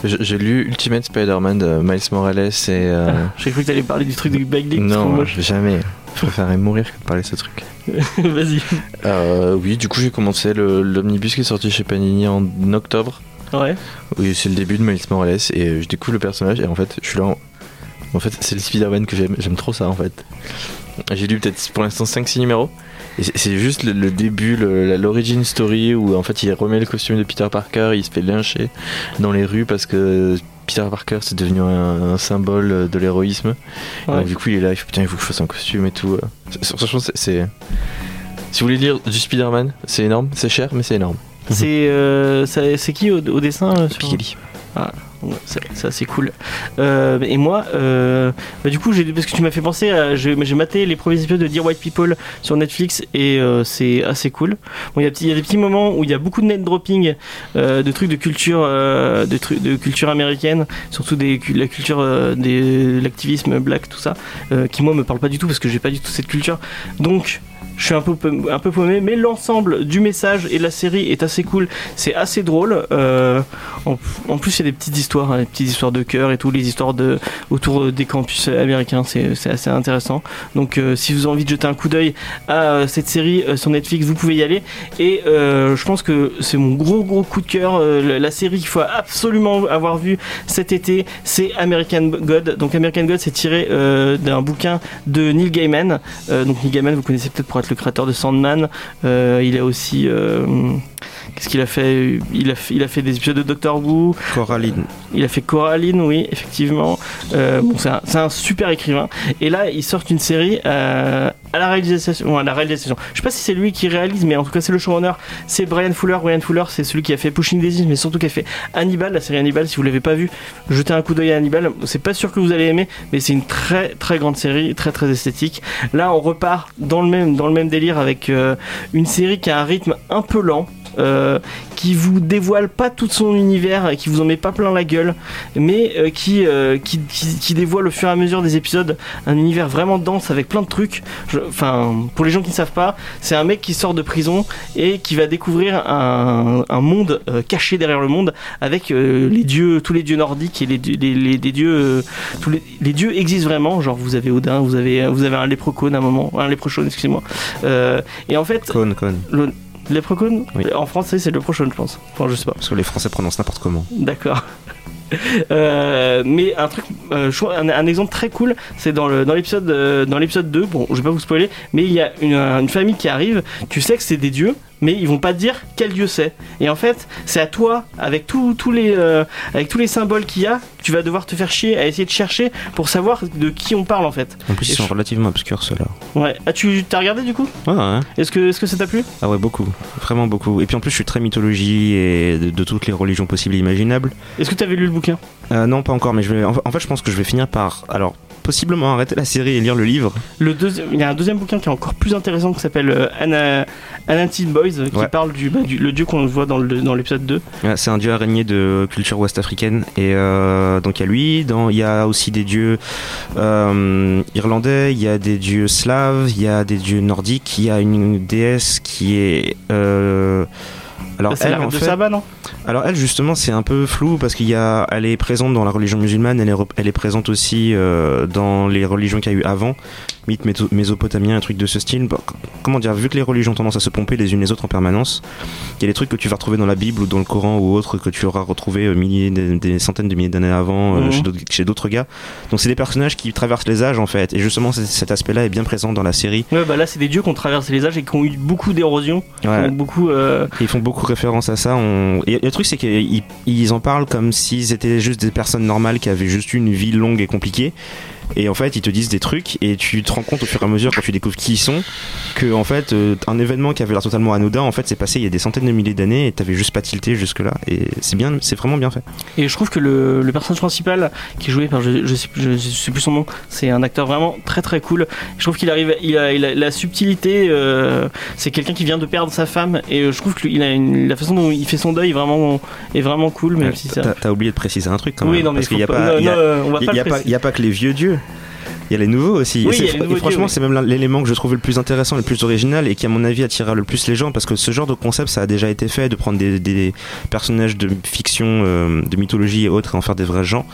J'ai lu Ultimate Spider-Man de Miles Morales et. euh, J'ai cru que t'allais parler du truc Dick, trop non, jamais. Je préférerais mourir que de parler de ce truc. Vas-y. Oui, du coup, j'ai commencé l'omnibus qui est sorti chez Panini en octobre. Ouais. Oui, c'est le début de Miles Morales et je découvre le personnage et en fait, je suis là. En, en fait, c'est le Spider-Man que j'aime. J'aime trop ça en fait. J'ai lu peut-être pour l'instant 5-6 numéros. Et c'est- juste le, le début, l'origin story où en fait il remet le costume de Peter Parker, il se fait lyncher dans les rues parce que Peter Parker c'est devenu un, un symbole de l'héroïsme. Ouais. du coup il est là, il fait putain il faut que je fasse un costume et tout. C'est- Franchement c'est-. Si vous voulez lire du Spider-Man, c'est énorme, c'est cher mais c'est énorme. C'est euh, qui au, au dessin euh, sur- Pikeli. Ouais, c'est cool. Euh, et moi, euh, bah, du coup, parce que tu m'as fait penser, j'ai maté les premiers épisodes de Dear White People sur Netflix et euh, c'est assez cool. Bon, il y, y a des petits moments où il y a beaucoup de net dropping de trucs de culture, de de culture américaine, surtout des la culture des l'activisme black, tout ça, qui moi me parle pas du tout parce que j'ai pas du tout cette culture. Donc je suis un peu, un peu paumé, mais l'ensemble du message et de la série est assez cool. C'est assez drôle. Euh, en, plus, il y a des petites histoires, hein, des petites histoires de cœur et tout, les histoires de, autour des campus américains. C'est assez intéressant. Donc, euh, si vous avez envie de jeter un coup d'œil à euh, cette série sur Netflix, vous pouvez y aller. Et je pense que c'est mon gros gros coup de cœur. La- série qu'il faut absolument avoir vu cet été, c'est American God. Donc, American God, c'est tiré d'un bouquin de Neil Gaiman. Donc Neil Gaiman, vous connaissez peut-être pour le créateur de Sandman. Euh, il a aussi, euh, qu'est-ce qu'il a fait? Il a, fait- il a fait des épisodes de Doctor Who. Coraline. Il a fait Coraline, oui, effectivement. Euh, bon, c'est un, super écrivain. Et là, il sort une série euh, à la réalisation. ouais, à la réalisation. Je sais pas si c'est lui qui réalise, mais en tout cas, c'est le showrunner. C'est Brian Fuller. Brian Fuller, c'est celui qui a fait Pushing Daisies, mais surtout qui a fait Hannibal, la série Hannibal. Si vous l'avez pas vu, jetez un coup d'œil à Hannibal. C'est pas sûr que vous allez aimer, mais c'est une très très grande série, très très esthétique. Là, on repart dans le même dans le même délire avec euh, une série qui a un rythme un peu lent. Euh, qui vous dévoile pas tout son univers qui vous en met pas plein la gueule mais euh, qui, euh, qui, qui, qui dévoile au fur et à mesure des épisodes un univers vraiment dense avec plein de trucs. Enfin pour les gens qui ne savent pas c'est un mec qui sort de prison et qui va découvrir un, un monde caché derrière le monde avec les dieux tous les dieux nordiques et les, dieux- les, dieux tous les, les dieux existent vraiment. Genre vous avez Odin vous avez vous avez un léprechaun à un moment un léprechaun excusez-moi. Et en fait Con, con. le léprechaun Oui. en français c'est le prochain je pense enfin je sais pas Parce que les Français prononcent n'importe comment. D'accord. Euh, mais un truc, euh, un, un exemple très cool, c'est dans le dans l'épisode euh, dans l'épisode 2. Bon, je vais pas vous spoiler, mais il y a une, une famille qui arrive. Tu sais que c'est des dieux, mais ils vont pas te dire quel dieu c'est. Et en fait, c'est à toi, avec tous tous les euh, avec tous les symboles qu'il y a, tu vas devoir te faire chier à essayer de chercher pour savoir de qui on parle en fait. En plus, Et ils sont je- relativement obscurs ceux-là. Ouais. Ah, tu t'as regardé du coup? Ouais, ouais. Est-ce que est-ce que ça t'a plu? Ah ouais, beaucoup. Vraiment beaucoup. Et puis en plus, je suis très mythologie et de, de toutes les religions possibles et imaginables. Est-ce que t'avais lu le bouquin? Euh, non, pas encore, mais je vais. En fait, je pense que je vais finir par. Alors, possiblement arrêter la série et lire le livre. Le deuxième, il y a un deuxième bouquin qui est encore plus intéressant qui s'appelle euh, Ana- Anantid Boys, euh, qui Ouais. parle du, bah, du le dieu qu'on voit dans le dans l'épisode 2. Ouais, C'est un dieu araignée de culture ouest-africaine. Et euh, donc, il y a lui. dans- Il y a aussi des dieux euh, irlandais. Il y a des dieux slaves. Il y a des dieux nordiques. Il y a une déesse qui est. alors, elle, la reine en de fait- Saba, non? Alors elle justement c'est un peu flou parce qu'il y a, elle est présente dans la religion musulmane, elle est, rep- elle est présente aussi euh, dans les religions qu'il y a eu avant, mythes méso- mésopotamiens, un truc de ce style. Bah, comment dire, vu que les religions ont tendance à se pomper les unes les autres en permanence, il y a des trucs que tu vas retrouver dans la Bible ou dans le Coran ou autre que tu auras retrouvé euh, milliers, des, des centaines de milliers d'années avant euh, Mhm. chez d'autres- gars. Donc c'est des personnages qui traversent les âges en fait, et justement cet aspect-là est bien présent dans la série. Ouais, bah là c'est des dieux qui ont traversé les âges et qui ont eu beaucoup d'érosion, Ouais. beaucoup. euh, Ils font beaucoup référence à ça. On... Et, et le truc, c'est qu'ils ils en parlent comme s'ils étaient juste des personnes normales qui avaient juste eu une vie longue et compliquée. Et en fait, ils te disent des trucs et tu te rends compte au fur et à mesure quand tu découvres qui ils sont que en fait, euh, un événement qui avait l'air totalement anodin, en fait, c'est passé il y a des centaines de milliers d'années et t'avais juste pas tilté jusque là. Et c'est bien, c'est vraiment bien fait. Et je trouve que le, le personnage principal, qui est joué par, je, je, sais, plus- je sais plus son nom, c'est un acteur vraiment très très cool. Je trouve qu'il arrive, il a, il a la subtilité. euh, c'est quelqu'un qui vient de perdre sa femme et euh, je trouve a une, la façon dont il fait son deuil vraiment est vraiment cool, même si ça. T'as oublié de préciser un truc quand même. Oui, non mais parce qu'il y a faut pas, non, il y a- non, on va il pas y le a pas, préciser. il y a pas que les vieux dieux. Il y a les nouveaux aussi. Oui, et, franchement, c'est même l'élément que je trouve le plus intéressant, le plus original et qui, à mon avis, attirera le plus les gens parce que ce genre de concept, ça a déjà été fait de prendre des, des personnages de fiction, euh, de mythologie et autres et en faire des vrais gens.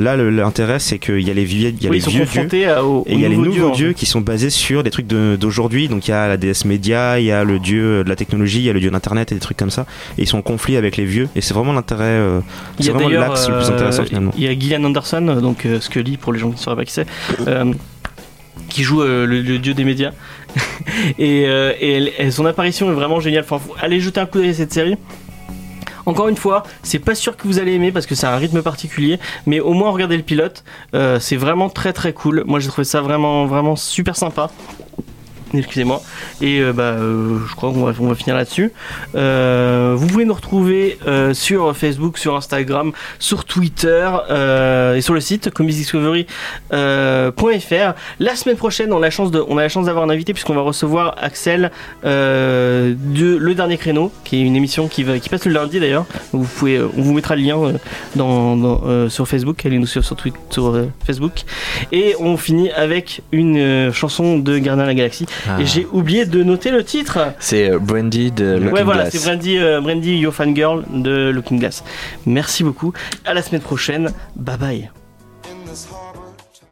Là, l'intérêt, c'est qu'il y a les vieux, il y a Oui, les ils sont vieux dieux. à- aux, Et il y a les nouveaux en dieux qui sont basés sur des trucs de- d'aujourd'hui. Donc il y a la déesse média, il y a le dieu de la technologie, il y a le dieu d'internet et des trucs comme ça. Et ils sont en conflit avec les vieux. Et c'est vraiment l'intérêt. euh, c'est vraiment l'axe le plus euh, intéressant finalement. Il y a Gillian Anderson, euh, donc euh, Scully pour les gens qui ne sauraient pas qui c'est, euh, qui joue euh, le, le dieu des médias. et euh, et elle- et son apparition est vraiment géniale. Enfin, faut- allez jeter un coup d'œil à cette série. Encore une fois, c'est pas sûr que vous allez aimer parce que c'est un rythme particulier, mais au moins regardez le pilote, euh, c'est vraiment très très cool. Moi j'ai trouvé ça vraiment vraiment super sympa. Excusez-moi. Et euh, bah, euh, je crois qu'on va, finir là-dessus. Euh, vous pouvez nous retrouver sur Facebook, sur Instagram, sur Twitter et sur le site comicsdiscovery.fr. la semaine prochaine, on a la chance de, on a la chance d'avoir un invité puisqu'on va recevoir Axel de Le Dernier Créneau, qui est une émission qui, passe le lundi d'ailleurs. Vous pouvez, on vous mettra le lien sur Facebook. Allez nous suivre sur, Twitter, sur Facebook. Et on finit avec une chanson de Gardien de la Galaxie. Ah. Et j'ai oublié de noter le titre. C'est euh, Brandy de Looking ouais, voilà, Glass. c'est Brandy, euh, Brandy Your Fangirl de Looking Glass. Merci beaucoup. À la semaine prochaine. Bye bye. in this heart.